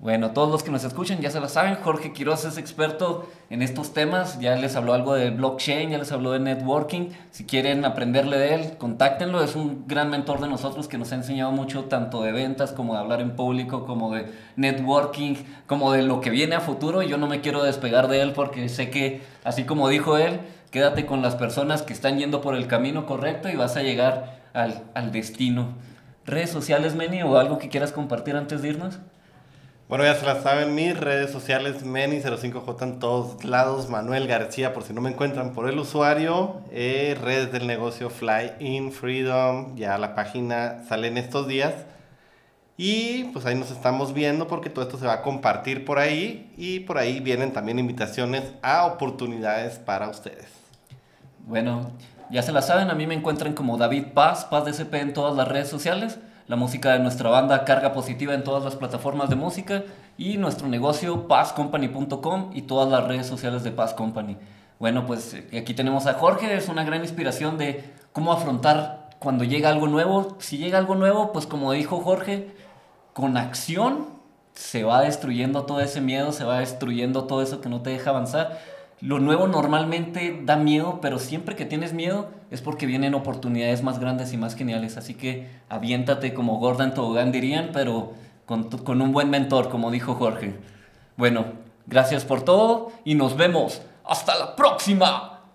Bueno, todos los que nos escuchan ya se lo saben, Jorge Quiroz es experto en estos temas, ya les habló algo de blockchain, ya les habló de networking, si quieren aprenderle de él, contáctenlo, es un gran mentor de nosotros que nos ha enseñado mucho tanto de ventas como de hablar en público, como de networking, como de lo que viene a futuro, yo no me quiero despegar de él porque sé que, así como dijo él, quédate con las personas que están yendo por el camino correcto y vas a llegar al, al destino. ¿Redes sociales, Meni, o algo que quieras compartir antes de irnos? Bueno, ya se las saben, mis redes sociales, Meni05J en todos lados, Manuel García, por si no me encuentran por el usuario, eh, redes del negocio Fly in Freedom, ya la página sale en estos días. Y pues ahí nos estamos viendo porque todo esto se va a compartir por ahí y por ahí vienen también invitaciones a oportunidades para ustedes. Bueno, ya se la saben, a mí me encuentran como David Paz, Paz DCP en todas las redes sociales, la música de nuestra banda Carga Positiva en todas las plataformas de música y nuestro negocio pazcompany.com y todas las redes sociales de Paz Company. Bueno, pues eh, aquí tenemos a Jorge, es una gran inspiración de cómo afrontar cuando llega algo nuevo. Si llega algo nuevo, pues como dijo Jorge, con acción se va destruyendo todo ese miedo, se va destruyendo todo eso que no te deja avanzar. Lo nuevo normalmente da miedo, pero siempre que tienes miedo es porque vienen oportunidades más grandes y más geniales. Así que aviéntate como Gordon Tobogán dirían, pero con, con un buen mentor, como dijo Jorge. Bueno, gracias por todo y nos vemos. Hasta la próxima.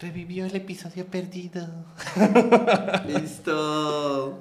Revivió el episodio perdido. Listo.